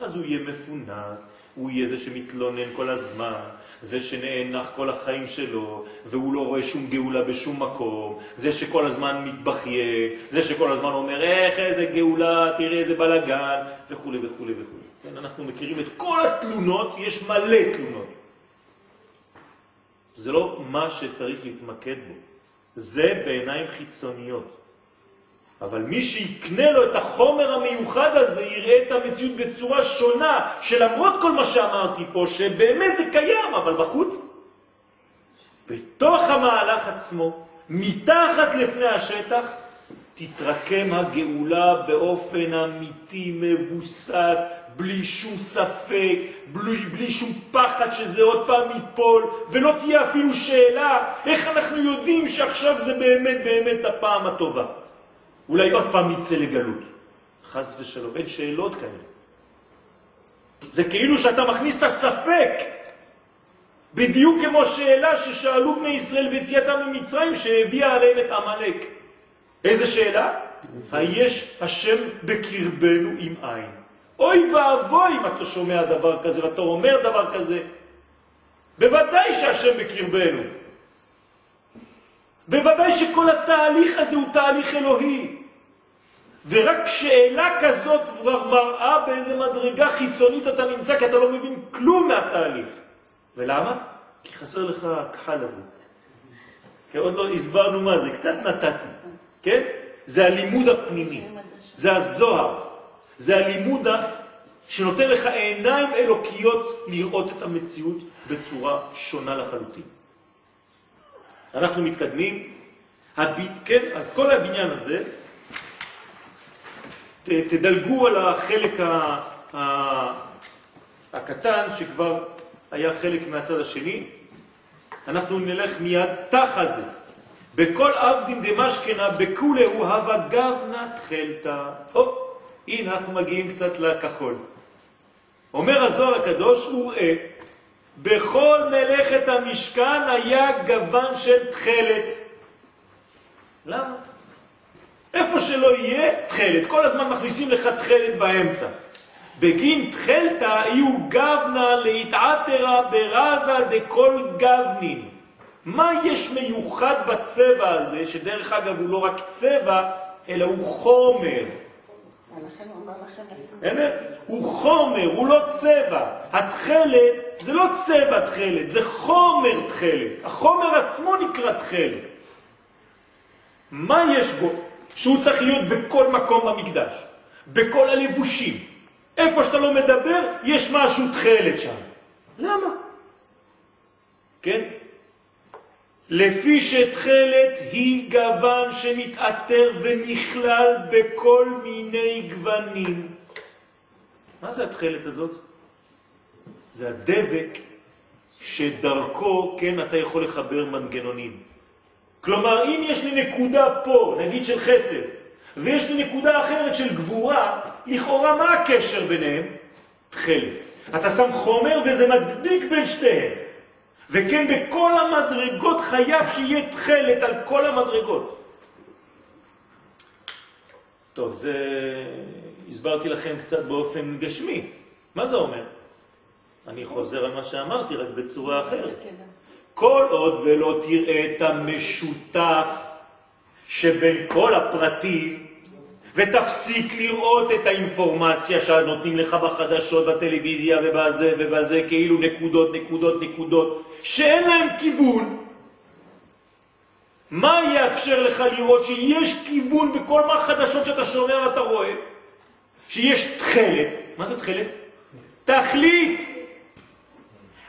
אז הוא יהיה מפונק, הוא יהיה זה שמתלונן כל הזמן, זה שנאנח כל החיים שלו, והוא לא רואה שום גאולה בשום מקום, זה שכל הזמן מתבחיה, זה שכל הזמן אומר, איך איזה גאולה, תראה איזה בלגן, וכו' וכו' וכו'. כן, אנחנו מכירים את כל התלונות, יש מלא תלונות. זה לא מה שצריך להתמקד בו, זה בעיניים חיצוניות. אבל מי שיקנה לו את החומר המיוחד הזה יראה את המציאות בצורה שונה, שלמרות כל מה שאמרתי פה, שבאמת זה קיים, אבל בחוץ, בתוך המהלך עצמו, מתחת לפני השטח, תתרקם הגאולה באופן אמיתי, מבוסס, בלי שום ספק, בלי, בלי שום פחד שזה עוד פעם ייפול, ולא תהיה אפילו שאלה איך אנחנו יודעים שעכשיו זה באמת באמת הפעם הטובה. אולי עוד פעם יצא לגלות. חס ושלום, אין שאלות כאלה. זה כאילו שאתה מכניס את הספק, בדיוק כמו שאלה ששאלו בני ישראל ביציאתם ממצרים שהביאה עליהם את עמלק. איזה שאלה? היש השם בקרבנו עם עין. אוי ואבוי אם אתה שומע דבר כזה ואתה אומר דבר כזה. בוודאי שהשם בקרבנו. בוודאי שכל התהליך הזה הוא תהליך אלוהי. ורק שאלה כזאת כבר מראה באיזה מדרגה חיצונית אתה נמצא, כי אתה לא מבין כלום מהתהליך. ולמה? כי חסר לך הכחל הזה. כי עוד לא הסברנו מה זה, קצת נתתי, כן? זה הלימוד הפנימי, זה הזוהר, זה הלימוד שנותן לך עיניים אלוקיות לראות את המציאות בצורה שונה לחלוטין. אנחנו מתקדמים, הב... כן, אז כל הבניין הזה, ת, תדלגו על החלק ה, ה, הקטן שכבר היה חלק מהצד השני, אנחנו נלך מיד תחה זה. בכל עבדין דמשכנה בכולהו הווה גבנה תחלתא. הנה אנחנו מגיעים קצת לכחול. אומר הזוהר הקדוש, וראה, בכל מלאכת המשכן היה גוון של תחלת. למה? איפה שלא יהיה, תחלת. כל הזמן מכניסים לך תחלת באמצע. בגין תחלתא יהיו גבנה להתעתרה ברזה דכל גבנין. מה יש מיוחד בצבע הזה, שדרך אגב הוא לא רק צבע, אלא הוא חומר. הוא חומר, הוא לא צבע. התכלת זה לא צבע תכלת, זה חומר תכלת. החומר עצמו נקרא תכלת. מה יש בו? שהוא צריך להיות בכל מקום במקדש, בכל הלבושים. איפה שאתה לא מדבר, יש משהו תכלת שם. למה? כן? לפי שתכלת היא גוון שמתעטר ונכלל בכל מיני גוונים. מה זה התכלת הזאת? זה הדבק שדרכו, כן, אתה יכול לחבר מנגנונים. כלומר, אם יש לי נקודה פה, נגיד של חסד, ויש לי נקודה אחרת של גבורה, לכאורה מה הקשר ביניהם? תכלת. אתה שם חומר וזה מדביק בין שתיהם. וכן בכל המדרגות חייב שיהיה תכלת על כל המדרגות. טוב, זה הסברתי לכם קצת באופן גשמי. מה זה אומר? אני חוזר על מה שאמרתי, רק בצורה אחרת. כל עוד ולא תראה את המשותף שבין כל הפרטים, ותפסיק לראות את האינפורמציה שנותנים לך בחדשות, בטלוויזיה ובזה ובזה, כאילו נקודות, נקודות, נקודות, שאין להם כיוון. מה יאפשר לך לראות שיש כיוון בכל מה חדשות שאתה שומע ואתה רואה? שיש תכלת, מה זה תכלת? תכלית.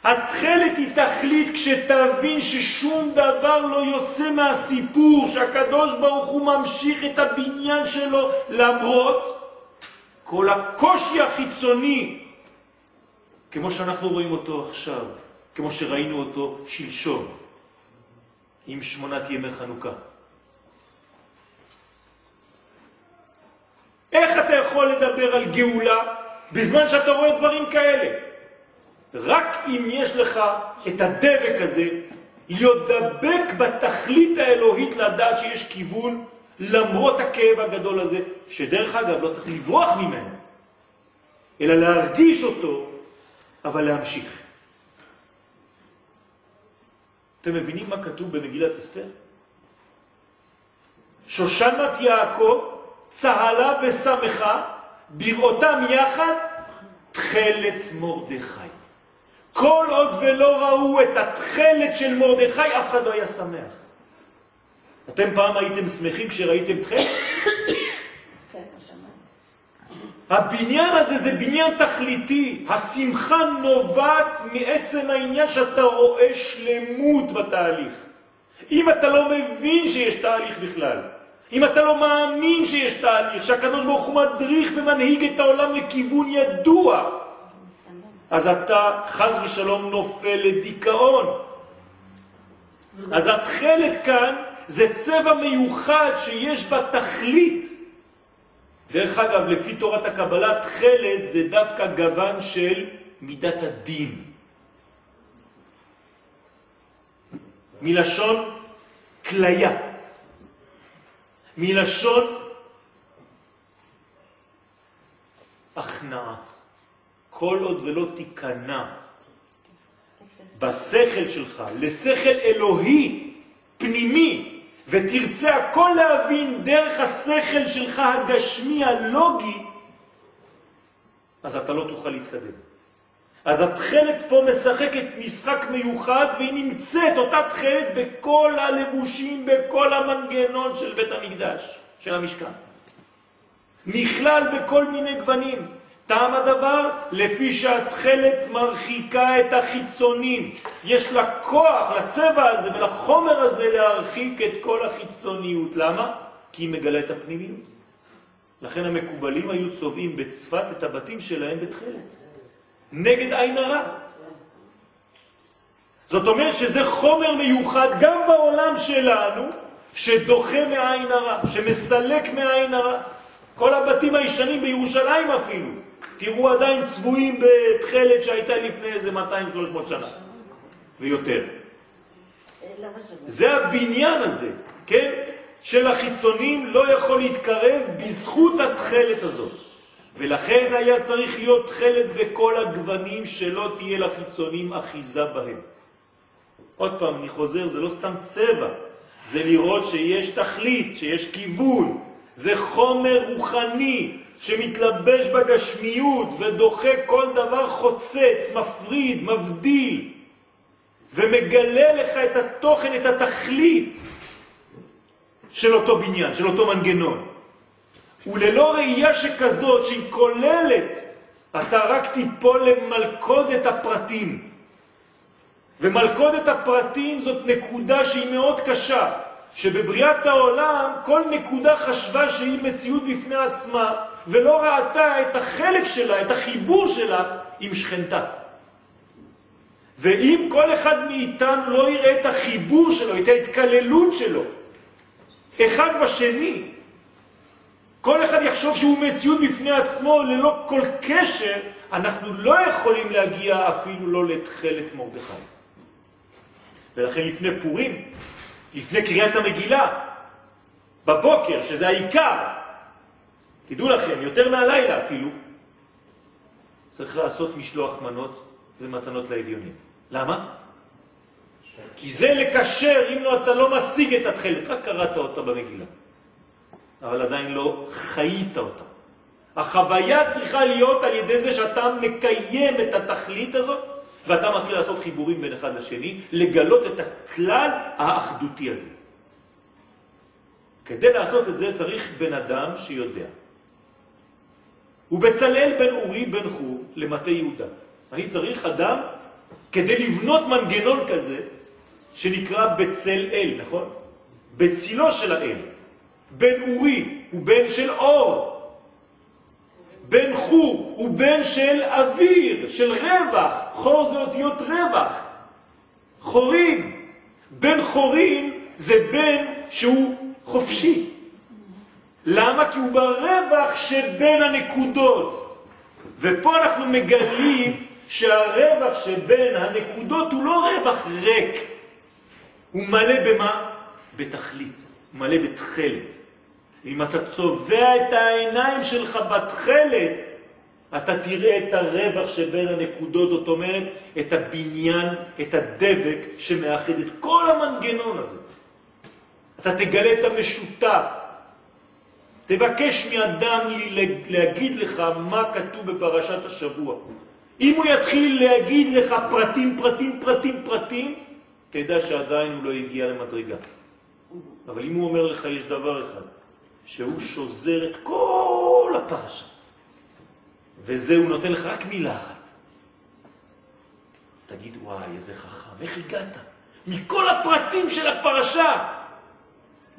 התכלת היא תכלית כשתבין ששום דבר לא יוצא מהסיפור, שהקדוש ברוך הוא ממשיך את הבניין שלו למרות כל הקושי החיצוני, כמו שאנחנו רואים אותו עכשיו, כמו שראינו אותו שלשום, עם שמונת ימי חנוכה. איך אתה יכול לדבר על גאולה בזמן שאתה רואה דברים כאלה? רק אם יש לך את הדבק הזה, להיות דבק בתכלית האלוהית לדעת שיש כיוון למרות הכאב הגדול הזה, שדרך אגב לא צריך לברוח ממנו, אלא להרגיש אותו, אבל להמשיך. אתם מבינים מה כתוב במגילת אסתר? שושנת יעקב צהלה ושמחה בראותם יחד תכלת מרדכי. כל עוד ולא ראו את התכלת של מרדכי, אף אחד לא היה שמח. אתם פעם הייתם שמחים כשראיתם תכלת? הבניין הזה זה בניין תכליתי. השמחה נובעת מעצם העניין שאתה רואה שלמות בתהליך. אם אתה לא מבין שיש תהליך בכלל, אם אתה לא מאמין שיש תהליך, שהקדוש ברוך הוא מדריך ומנהיג את העולם לכיוון ידוע. אז אתה חז ושלום נופל לדיכאון. אז התכלת כאן זה צבע מיוחד שיש בה תכלית. דרך אגב, לפי תורת הקבלה, תכלת זה דווקא גוון של מידת הדין. מלשון כליה. מלשון הכנעה. כל עוד ולא תיכנע. בשכל שלך לשכל אלוהי פנימי ותרצה הכל להבין דרך השכל שלך הגשמי הלוגי, אז אתה לא תוכל להתקדם. אז התכלת פה משחקת משחק מיוחד והיא נמצאת, אותה תכלת בכל הלבושים, בכל המנגנון של בית המקדש, של המשכן. נכלל בכל מיני גוונים. טעם הדבר לפי שהתכלת מרחיקה את החיצונים. יש לה כוח לצבע הזה ולחומר הזה להרחיק את כל החיצוניות. למה? כי היא מגלה את הפנימיות. לכן המקובלים היו צובעים בצפת את הבתים שלהם בתכלת. נגד עין הרע. זאת אומרת שזה חומר מיוחד גם בעולם שלנו, שדוחה מהעין הרע, שמסלק מהעין הרע. כל הבתים הישנים בירושלים אפילו, תראו עדיין צבועים בתכלת שהייתה לפני איזה 200-300 שנה ויותר. זה הבניין הזה, כן? של החיצונים לא יכול להתקרב בזכות התכלת הזאת. ולכן היה צריך להיות תכלת בכל הגוונים שלא תהיה לחיצונים אחיזה בהם. עוד פעם, אני חוזר, זה לא סתם צבע, זה לראות שיש תכלית, שיש כיוון, זה חומר רוחני שמתלבש בגשמיות ודוחה כל דבר חוצץ, מפריד, מבדיל, ומגלה לך את התוכן, את התכלית של אותו בניין, של אותו מנגנון. וללא ראייה שכזאת, שהיא כוללת, אתה רק תיפול למלכודת הפרטים. ומלכודת הפרטים זאת נקודה שהיא מאוד קשה, שבבריאת העולם כל נקודה חשבה שהיא מציאות בפני עצמה, ולא ראתה את החלק שלה, את החיבור שלה עם שכנתה. ואם כל אחד מאיתנו לא יראה את החיבור שלו, את ההתקללות שלו, אחד בשני, כל אחד יחשוב שהוא מציאות בפני עצמו ללא כל קשר, אנחנו לא יכולים להגיע אפילו לא לתכלת מרדכי. ולכן לפני פורים, לפני קריאת המגילה, בבוקר, שזה העיקר, תדעו לכם, יותר מהלילה אפילו, צריך לעשות משלוח מנות ומתנות לאביונים. למה? כי זה לקשר, אם לא אתה לא משיג את התכלת, רק קראת אותה במגילה, אבל עדיין לא חיית אותה. החוויה צריכה להיות על ידי זה שאתה מקיים את התכלית הזאת, ואתה מתחיל לעשות חיבורים בין אחד לשני, לגלות את הכלל האחדותי הזה. כדי לעשות את זה צריך בן אדם שיודע. ובצלאל בן אורי בן חור למטה יהודה. אני צריך אדם כדי לבנות מנגנון כזה, שנקרא בצל אל, נכון? בצילו של האל. בן אורי הוא בן של אור. בן חור הוא בן של אוויר, של רווח. חור זה אותיות רווח. חורים. בן חורים זה בן שהוא חופשי. למה? כי הוא ברווח שבין הנקודות. ופה אנחנו מגלים שהרווח שבין הנקודות הוא לא רווח ריק. הוא מלא במה? בתכלית, מלא בתכלת. אם אתה צובע את העיניים שלך בתכלת, אתה תראה את הרווח שבין הנקודות, זאת אומרת, את הבניין, את הדבק שמאחד את כל המנגנון הזה. אתה תגלה את המשותף. תבקש מאדם להגיד לך מה כתוב בפרשת השבוע. אם הוא יתחיל להגיד לך פרטים, פרטים, פרטים, פרטים, תדע שעדיין הוא לא הגיע למדרגה. אבל אם הוא אומר לך, יש דבר אחד, שהוא שוזר את כל הפרשה, וזה הוא נותן לך רק מילה אחת. תגיד, וואי, איזה חכם, איך הגעת? מכל הפרטים של הפרשה,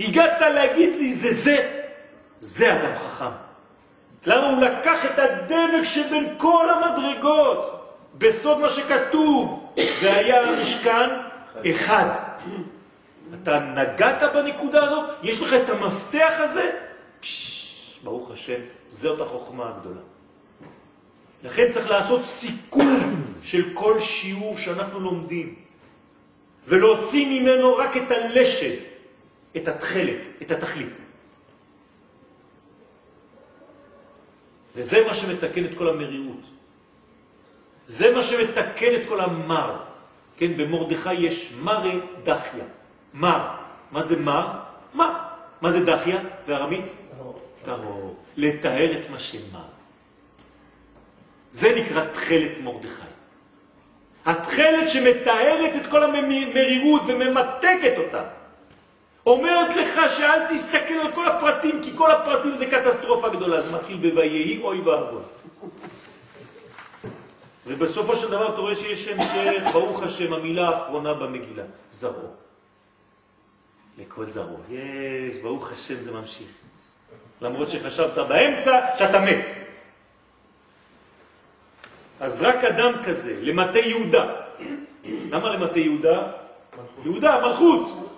הגעת להגיד לי, זה זה, זה אדם חכם. למה הוא לקח את הדבק שבין כל המדרגות, בסוד מה שכתוב, והיה המשכן אחד. אתה נגעת בנקודה הזאת, יש לך את המפתח הזה, פש, ברוך השם, זאת החוכמה הגדולה. לכן צריך לעשות סיכום של כל שיעור שאנחנו לומדים, ולהוציא ממנו רק את הלשד, את התכלת, את התכלית. וזה מה שמתקן את כל המרירות. זה מה שמתקן את כל המר. כן, במורדכי יש מרא דחיה. מר. מה זה מר? מה? מה זה דחיה בארמית? טהור. לטהר את מה שמר. זה נקרא תכלת מורדכי. התכלת שמתארת את כל המרירות וממתקת אותה. אומרת לך שאל תסתכל על כל הפרטים, כי כל הפרטים זה קטסטרופה גדולה. זה מתחיל בויהי אוי ואבוי. ובסופו של דבר אתה רואה שיש שם שברוך השם, המילה האחרונה במגילה, זרעו. לכל זרעו. יש, ברוך השם זה ממשיך. למרות שחשבת באמצע שאתה מת. אז רק אדם כזה, למטה יהודה. למה למטה יהודה? יהודה, מלכות.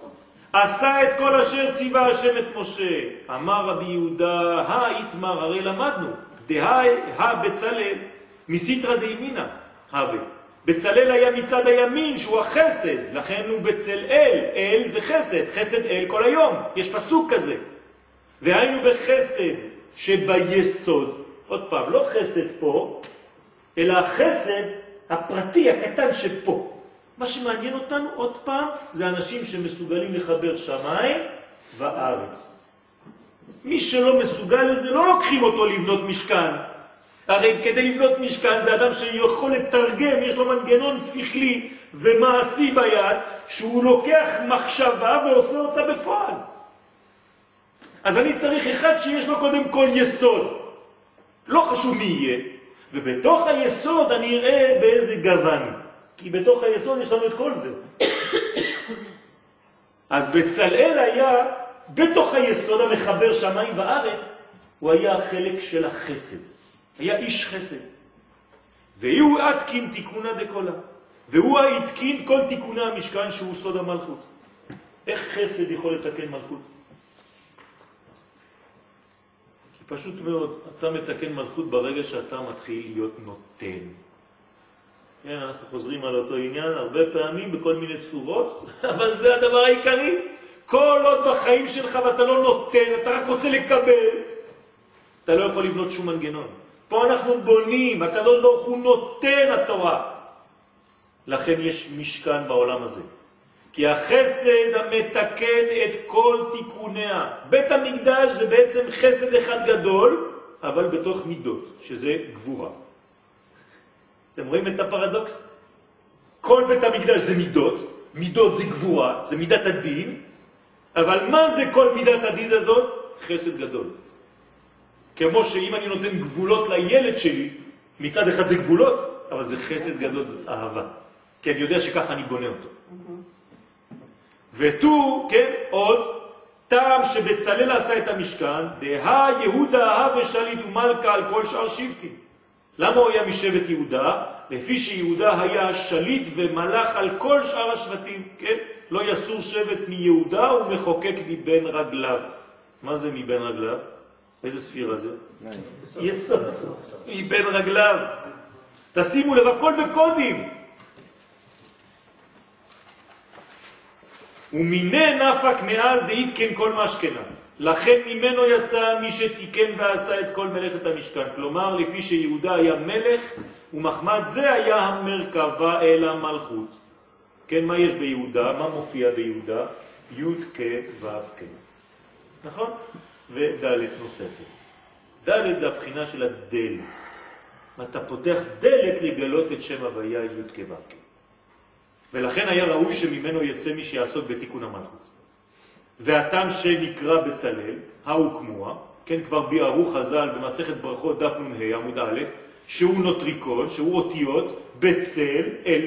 עשה את כל אשר ציווה השם את משה. אמר רבי יהודה, האיתמר, הרי למדנו, דהי הבצלאל, מסיתרא דימינא, הווה. בצלאל היה מצד הימין שהוא החסד, לכן הוא בצלאל, אל זה חסד, חסד אל כל היום, יש פסוק כזה. והיינו בחסד שביסוד, עוד פעם, לא חסד פה, אלא החסד הפרטי, הקטן שפה. מה שמעניין אותנו עוד פעם זה אנשים שמסוגלים לחבר שמיים וארץ. מי שלא מסוגל לזה, לא לוקחים אותו לבנות משכן. הרי כדי לבנות משכן זה אדם שיכול לתרגם, יש לו מנגנון שכלי ומעשי ביד, שהוא לוקח מחשבה ועושה אותה בפועל. אז אני צריך אחד שיש לו קודם כל יסוד. לא חשוב מי יהיה, ובתוך היסוד אני אראה באיזה גוון. כי בתוך היסוד יש לנו את כל זה. אז בצלאל היה, בתוך היסוד המחבר שמיים וארץ, הוא היה החלק של החסד. היה איש חסד. והוא עתקין תיקונה דקולה. והוא העתקין כל תיקוני המשכן שהוא סוד המלכות. איך חסד יכול לתקן מלכות? כי פשוט מאוד, אתה מתקן מלכות ברגע שאתה מתחיל להיות נותן. כן, אנחנו חוזרים על אותו עניין הרבה פעמים בכל מיני צורות, (laughs) אבל זה הדבר העיקרי. כל עוד בחיים שלך ואתה לא נותן, אתה רק רוצה לקבל, אתה לא יכול לבנות שום מנגנון. פה אנחנו בונים, הקדוש ברוך הוא נותן התורה. לכן יש משכן בעולם הזה. כי החסד המתקן את כל תיקוניה. בית המקדש זה בעצם חסד אחד גדול, אבל בתוך מידות, שזה גבורה. אתם רואים את הפרדוקס? כל בית המקדש זה מידות, מידות זה גבורה, זה מידת הדין, אבל מה זה כל מידת הדין הזאת? חסד גדול. כמו שאם אני נותן גבולות לילד שלי, מצד אחד זה גבולות, אבל זה חסד גדול, זה אהבה. כי אני יודע שככה אני בונה אותו. ותו, כן, עוד, טעם שבצלל עשה את המשכן, דה יהודה ושליט ומלכה על כל שאר שבטים. למה הוא היה משבט יהודה? לפי שיהודה היה שליט ומלך על כל שאר השבטים, כן? לא יסור שבט מיהודה ומחוקק מבין רגליו. מה זה מבין רגליו? איזה ספירה זה? יסוד. מבין רגליו. תשימו לב, הכל בקודים. ומיני נפק מאז דאית כן כל משכנה. לכן ממנו יצא מי שתיקן ועשה את כל מלאכת המשכן. כלומר, לפי שיהודה היה מלך, ומחמד זה היה המרכבה אל המלכות. כן, מה יש ביהודה? מה מופיע ביהודה? י' כ' ו' כ'. נכון? וד' נוספת. ד' זה הבחינה של הדלת. אתה פותח דלת לגלות את שם הוויה י' כ' ו' כ'. ולכן היה ראוי שממנו יצא מי שיעסוק בתיקון המלכות. והטעם שנקרא בצלאל, האוקמוה, כן, כבר ביארו חז"ל במסכת ברכות דף נ"ה עמוד א', שהוא נוטריקון, שהוא אותיות בצל אל.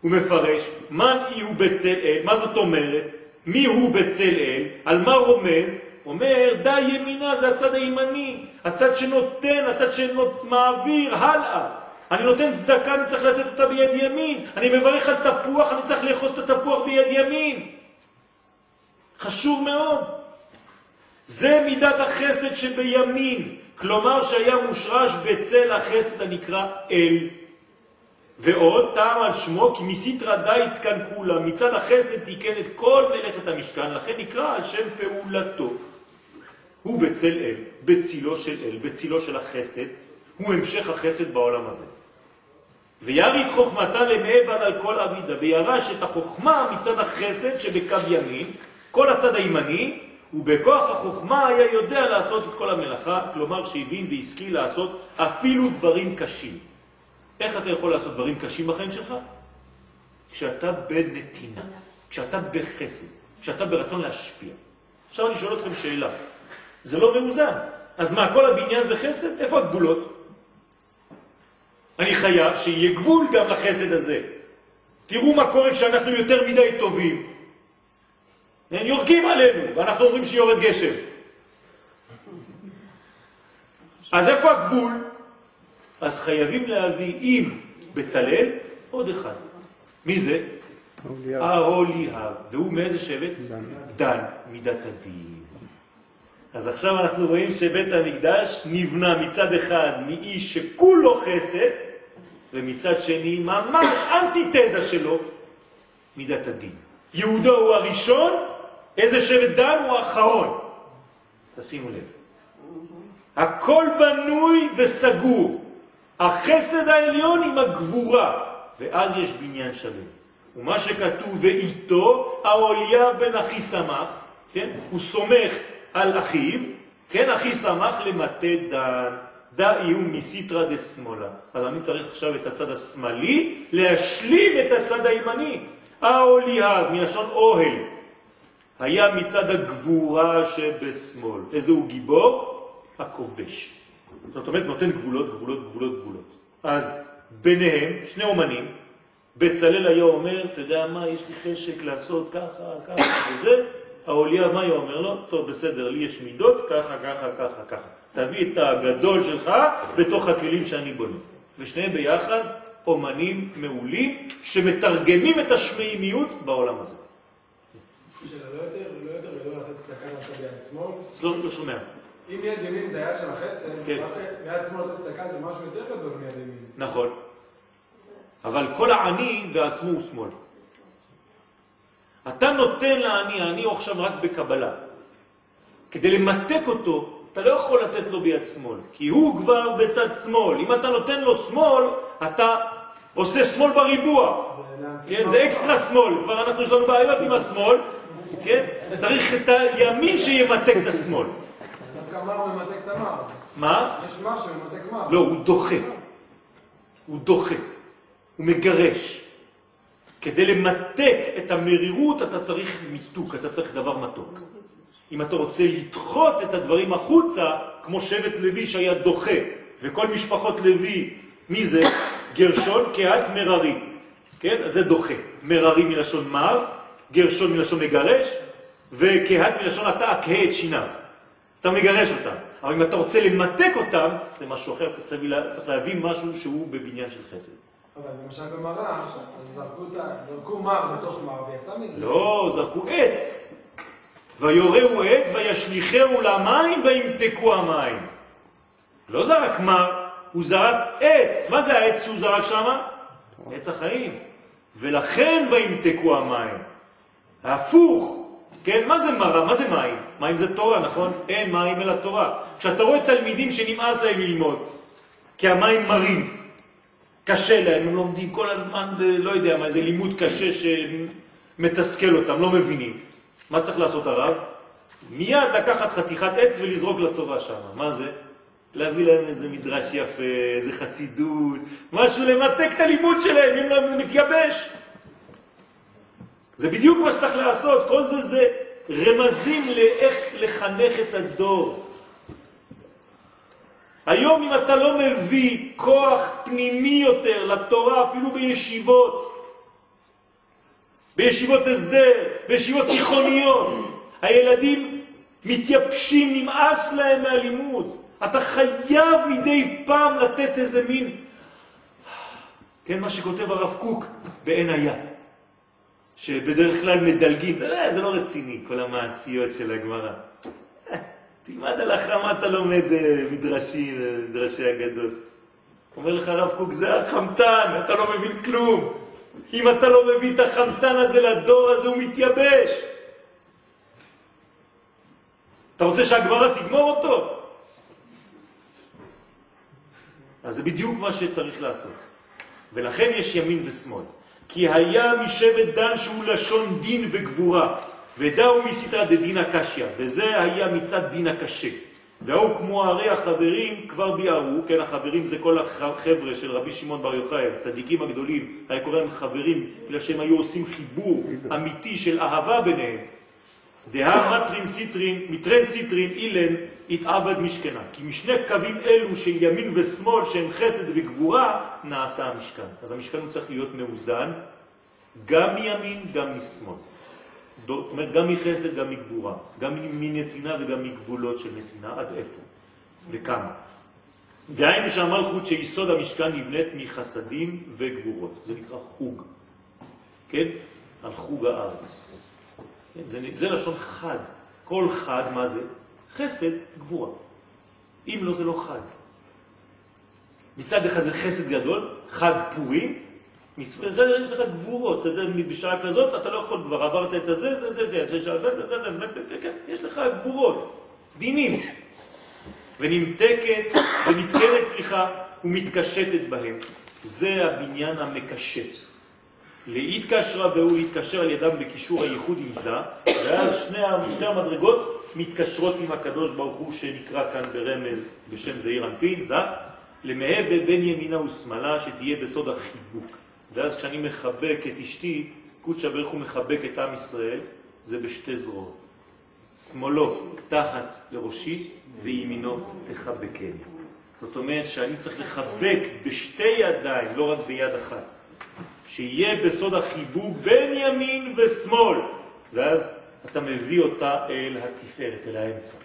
הוא מפרש, מה הוא בצל אל, מה זאת אומרת, מי הוא בצל אל, על מה רומז, אומר, די ימינה זה הצד הימני, הצד שנותן, הצד שמעביר הלאה. אני נותן צדקה, אני צריך לתת אותה ביד ימין. אני מברך על תפוח, אני צריך לאחוז את התפוח ביד ימין. חשוב מאוד. זה מידת החסד שבימין, כלומר שהיה מושרש בצל החסד הנקרא אל. ועוד טעם על שמו כי מסיתרא דית כאן כולה, מצד החסד תיקן את כל מלאכת המשכן, לכן נקרא על שם פעולתו. הוא בצל אל, בצילו של אל, בצילו של החסד, הוא המשך החסד בעולם הזה. ויריד חוכמתה למעבר על כל אבידה, וירש את החוכמה מצד החסד שבקו ימין, כל הצד הימני, ובכוח החוכמה היה יודע לעשות את כל המלאכה, כלומר שהבין והשכיל לעשות אפילו דברים קשים. איך אתה יכול לעשות דברים קשים בחיים שלך? כשאתה בנתינה, כשאתה בחסד, כשאתה ברצון להשפיע. עכשיו אני שואל אתכם שאלה, זה לא מאוזן. אז מה, כל הבניין זה חסד? איפה הגבולות? אני חייב שיהיה גבול גם לחסד הזה. תראו מה קורה כשאנחנו יותר מדי טובים. הם יורקים עלינו, ואנחנו אומרים שיורד גשם. אז איפה הגבול? אז חייבים להביא עם בצלאל עוד אחד. מי זה? האוליאב. והוא מאיזה שבט? דן. דן, מידת הדין. אז עכשיו אנחנו רואים שבית המקדש נבנה מצד אחד מאיש שכולו חסד, ומצד שני ממש אנטיתזה שלו, מידת הדין. יהודו הוא הראשון, איזה שבט דן הוא האחרון. תשימו לב. הכל בנוי וסגור. החסד העליון עם הגבורה, ואז יש בניין שלם. ומה שכתוב ואיתו, האוליה בן אחי שמח, כן? הוא סומך על אחיו, כן? אחי שמח למטה דן, דא איום מסיטרא דשמאלה. אז אני צריך עכשיו את הצד השמאלי להשלים את הצד הימני. האוליה, מלשון אוהל, היה מצד הגבורה שבשמאל. איזה הוא גיבור? הכובש. זאת אומרת, נותן גבולות, גבולות, גבולות, גבולות. אז ביניהם, שני אומנים, בצלאל היה אומר, אתה יודע מה, יש לי חשק לעשות ככה, ככה (coughs) וזה, האוליה, מה היה אומר לו? טוב, בסדר, לי יש מידות, ככה, ככה, ככה, ככה. תביא את הגדול שלך בתוך הכלים שאני בונה. ושניהם ביחד אומנים מעולים שמתרגמים את השמיימיות בעולם הזה. לא, לא שומע. אם יד ימין זה היד של החסד, כן. ביד שמאל לתת צדקה זה משהו יותר גדול מיד ימין. נכון. אבל כל העני בעצמו הוא שמאל. אתה נותן לעני, העני הוא עכשיו רק בקבלה. כדי למתק אותו, אתה לא יכול לתת לו ביד שמאל, כי הוא כבר בצד שמאל. אם אתה נותן לו שמאל, אתה עושה שמאל בריבוע. כן, זה אקסטרה שמאל. כבר אנחנו, יש לנו בעיות עם השמאל, כן? צריך את הימין שימתק את השמאל. דווקא מר ממתק את המר. מה? יש מר שממתק מר. לא, הוא דוחה. הוא דוחה. הוא מגרש. כדי למתק את המרירות אתה צריך מיתוק, אתה צריך דבר מתוק. אם אתה רוצה לדחות את הדברים החוצה, כמו שבט לוי שהיה דוחה, וכל משפחות לוי, מי זה? גרשון, קהת, מררי. כן? אז זה דוחה. מררי מלשון מר, גרשון מלשון מגרש, וקהת מלשון אתה אקהה את שיניו. אתה מגרש אותם. אבל אם אתה רוצה למתק אותם, זה משהו אחר, אתה צריך לה- צריך להביא משהו שהוא בבניין של חסד. אבל למשל במראה, זרקו מר בתוך מר ויצא מזה. לא, זרקו עץ. ויורהו עץ וישליכהו למים וימתקו המים. לא זרק מר, הוא זרק עץ. מה זה העץ שהוא זרק שם? עץ החיים. ולכן וימתקו המים. הפוך. כן, מה זה מרה? מה זה מים? מים זה תורה, נכון? אין מים אלא תורה. כשאתה רואה תלמידים שנמאס להם ללמוד, כי המים מרים, קשה להם, הם לומדים כל הזמן, לא יודע מה, איזה לימוד קשה שמתסכל אותם, לא מבינים. מה צריך לעשות הרב? מיד לקחת חתיכת עץ ולזרוק לתורה שם. מה זה? להביא להם איזה מדרש יפה, איזה חסידות, משהו למתק את הלימוד שלהם, אם לא מתייבש. זה בדיוק מה שצריך לעשות, כל זה זה רמזים לאיך לחנך את הדור. היום אם אתה לא מביא כוח פנימי יותר לתורה, אפילו בישיבות, בישיבות הסדר, בישיבות תיכוניות, (coughs) הילדים מתייבשים, נמאס להם מהלימוד. אתה חייב מדי פעם לתת איזה מין, כן, מה שכותב הרב קוק בעין היד, שבדרך כלל מדלגים, זה לא, זה לא רציני, כל המעשיות של הגמרא. תלמד הלכה מה אתה לומד אה, מדרשים, אה, מדרשי אגדות. אומר לך הרב קוק, זה החמצן, אתה לא מבין כלום. אם אתה לא מביא את החמצן הזה לדור הזה, הוא מתייבש. אתה רוצה שהגמרא תגמור אותו? אז זה בדיוק מה שצריך לעשות. ולכן יש ימין ושמאל. כי היה משבט דן שהוא לשון דין וגבורה, ודאו מסתרא דדין הקשיא, וזה היה מצד דין הקשה. והוא כמו הרי החברים כבר ביארו, כן, החברים זה כל החבר'ה של רבי שמעון בר יוחאי, הצדיקים הגדולים, היה קורא להם חברים, בגלל שהם היו עושים חיבור אמיתי של אהבה ביניהם. דהא מתרין סיטרין, מתרין סיטרין אילן התעבד משכנה. כי משני קווים אלו של ימין ושמאל שהם חסד וגבורה נעשה המשכן. אז המשכן הוא צריך להיות מאוזן גם מימין גם משמאל. זאת אומרת גם מחסד גם מגבורה, גם מנתינה וגם מגבולות של נתינה, עד איפה וכמה. דהיינו שהמלכות שיסוד המשכן נבנית מחסדים וגבורות. זה נקרא חו"ג, כן? על חוג הארץ. כן? זה, זה לשון חג. כל חג, מה זה? חסד, גבורה. אם לא, זה לא חג. מצד אחד זה חסד גדול, חג פורים, זה יש לך גבורות, אתה יודע, בשעה כזאת אתה לא יכול כבר, עברת את הזה, זה, זה, זה, זה, יש לך גבורות, דינים. ונמתקת, ונתקנת, סליחה, ומתקשטת בהם. זה הבניין המקשט. להתקשרה והוא להתקשר על ידם בקישור הייחוד עם זה, ואז שני המדרגות מתקשרות עם הקדוש ברוך הוא שנקרא כאן ברמז בשם זעיר אנפין, זה, למהווה בין ימינה ושמאלה שתהיה בסוד החיבוק. ואז כשאני מחבק את אשתי, קודשא ברוך הוא מחבק את עם ישראל, זה בשתי זרועות. שמאלו תחת לראשי וימינו תחבקני. זאת אומרת שאני צריך לחבק בשתי ידיים, לא רק ביד אחת. שיהיה בסוד החיבוק בין ימין ושמאל, ואז אתה מביא אותה אל התפארת, אל האמצע.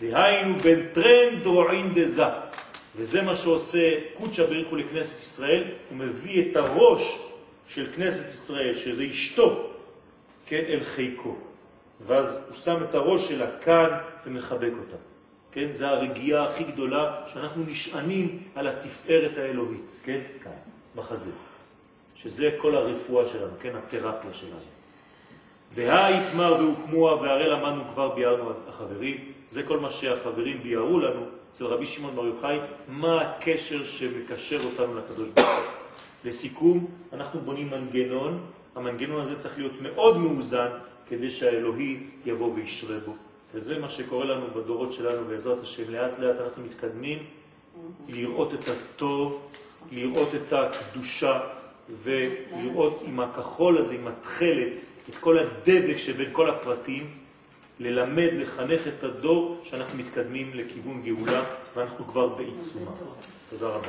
דהיינו בין טרן דרועין דזה, וזה מה שעושה קודשא בריך הוא לכנסת ישראל, הוא מביא את הראש של כנסת ישראל, שזה אשתו, כן, אל חיקו. ואז הוא שם את הראש שלה כאן ומחבק אותה. כן, זה הרגיעה הכי גדולה שאנחנו נשענים על התפארת האלוהית, כן, כאן, בחזה. שזה כל הרפואה שלנו, כן, התרפיה שלנו. והיתמר והוקמוה והרי למדנו כבר ביארנו החברים, זה כל מה שהחברים ביארו לנו אצל רבי שמעון בר יוחאי, מה הקשר שמקשר אותנו לקדוש ברוך הוא. לסיכום, אנחנו בונים מנגנון, המנגנון הזה צריך להיות מאוד מאוזן כדי שהאלוהי יבוא וישרה בו. וזה מה שקורה לנו בדורות שלנו בעזרת השם. לאט לאט אנחנו מתקדמים לראות את הטוב, לראות את הקדושה ולראות עם הכחול הזה, עם התכלת, את כל הדבק שבין כל הפרטים, ללמד, לחנך את הדור שאנחנו מתקדמים לכיוון גאולה ואנחנו כבר בעיצומה. תודה רבה.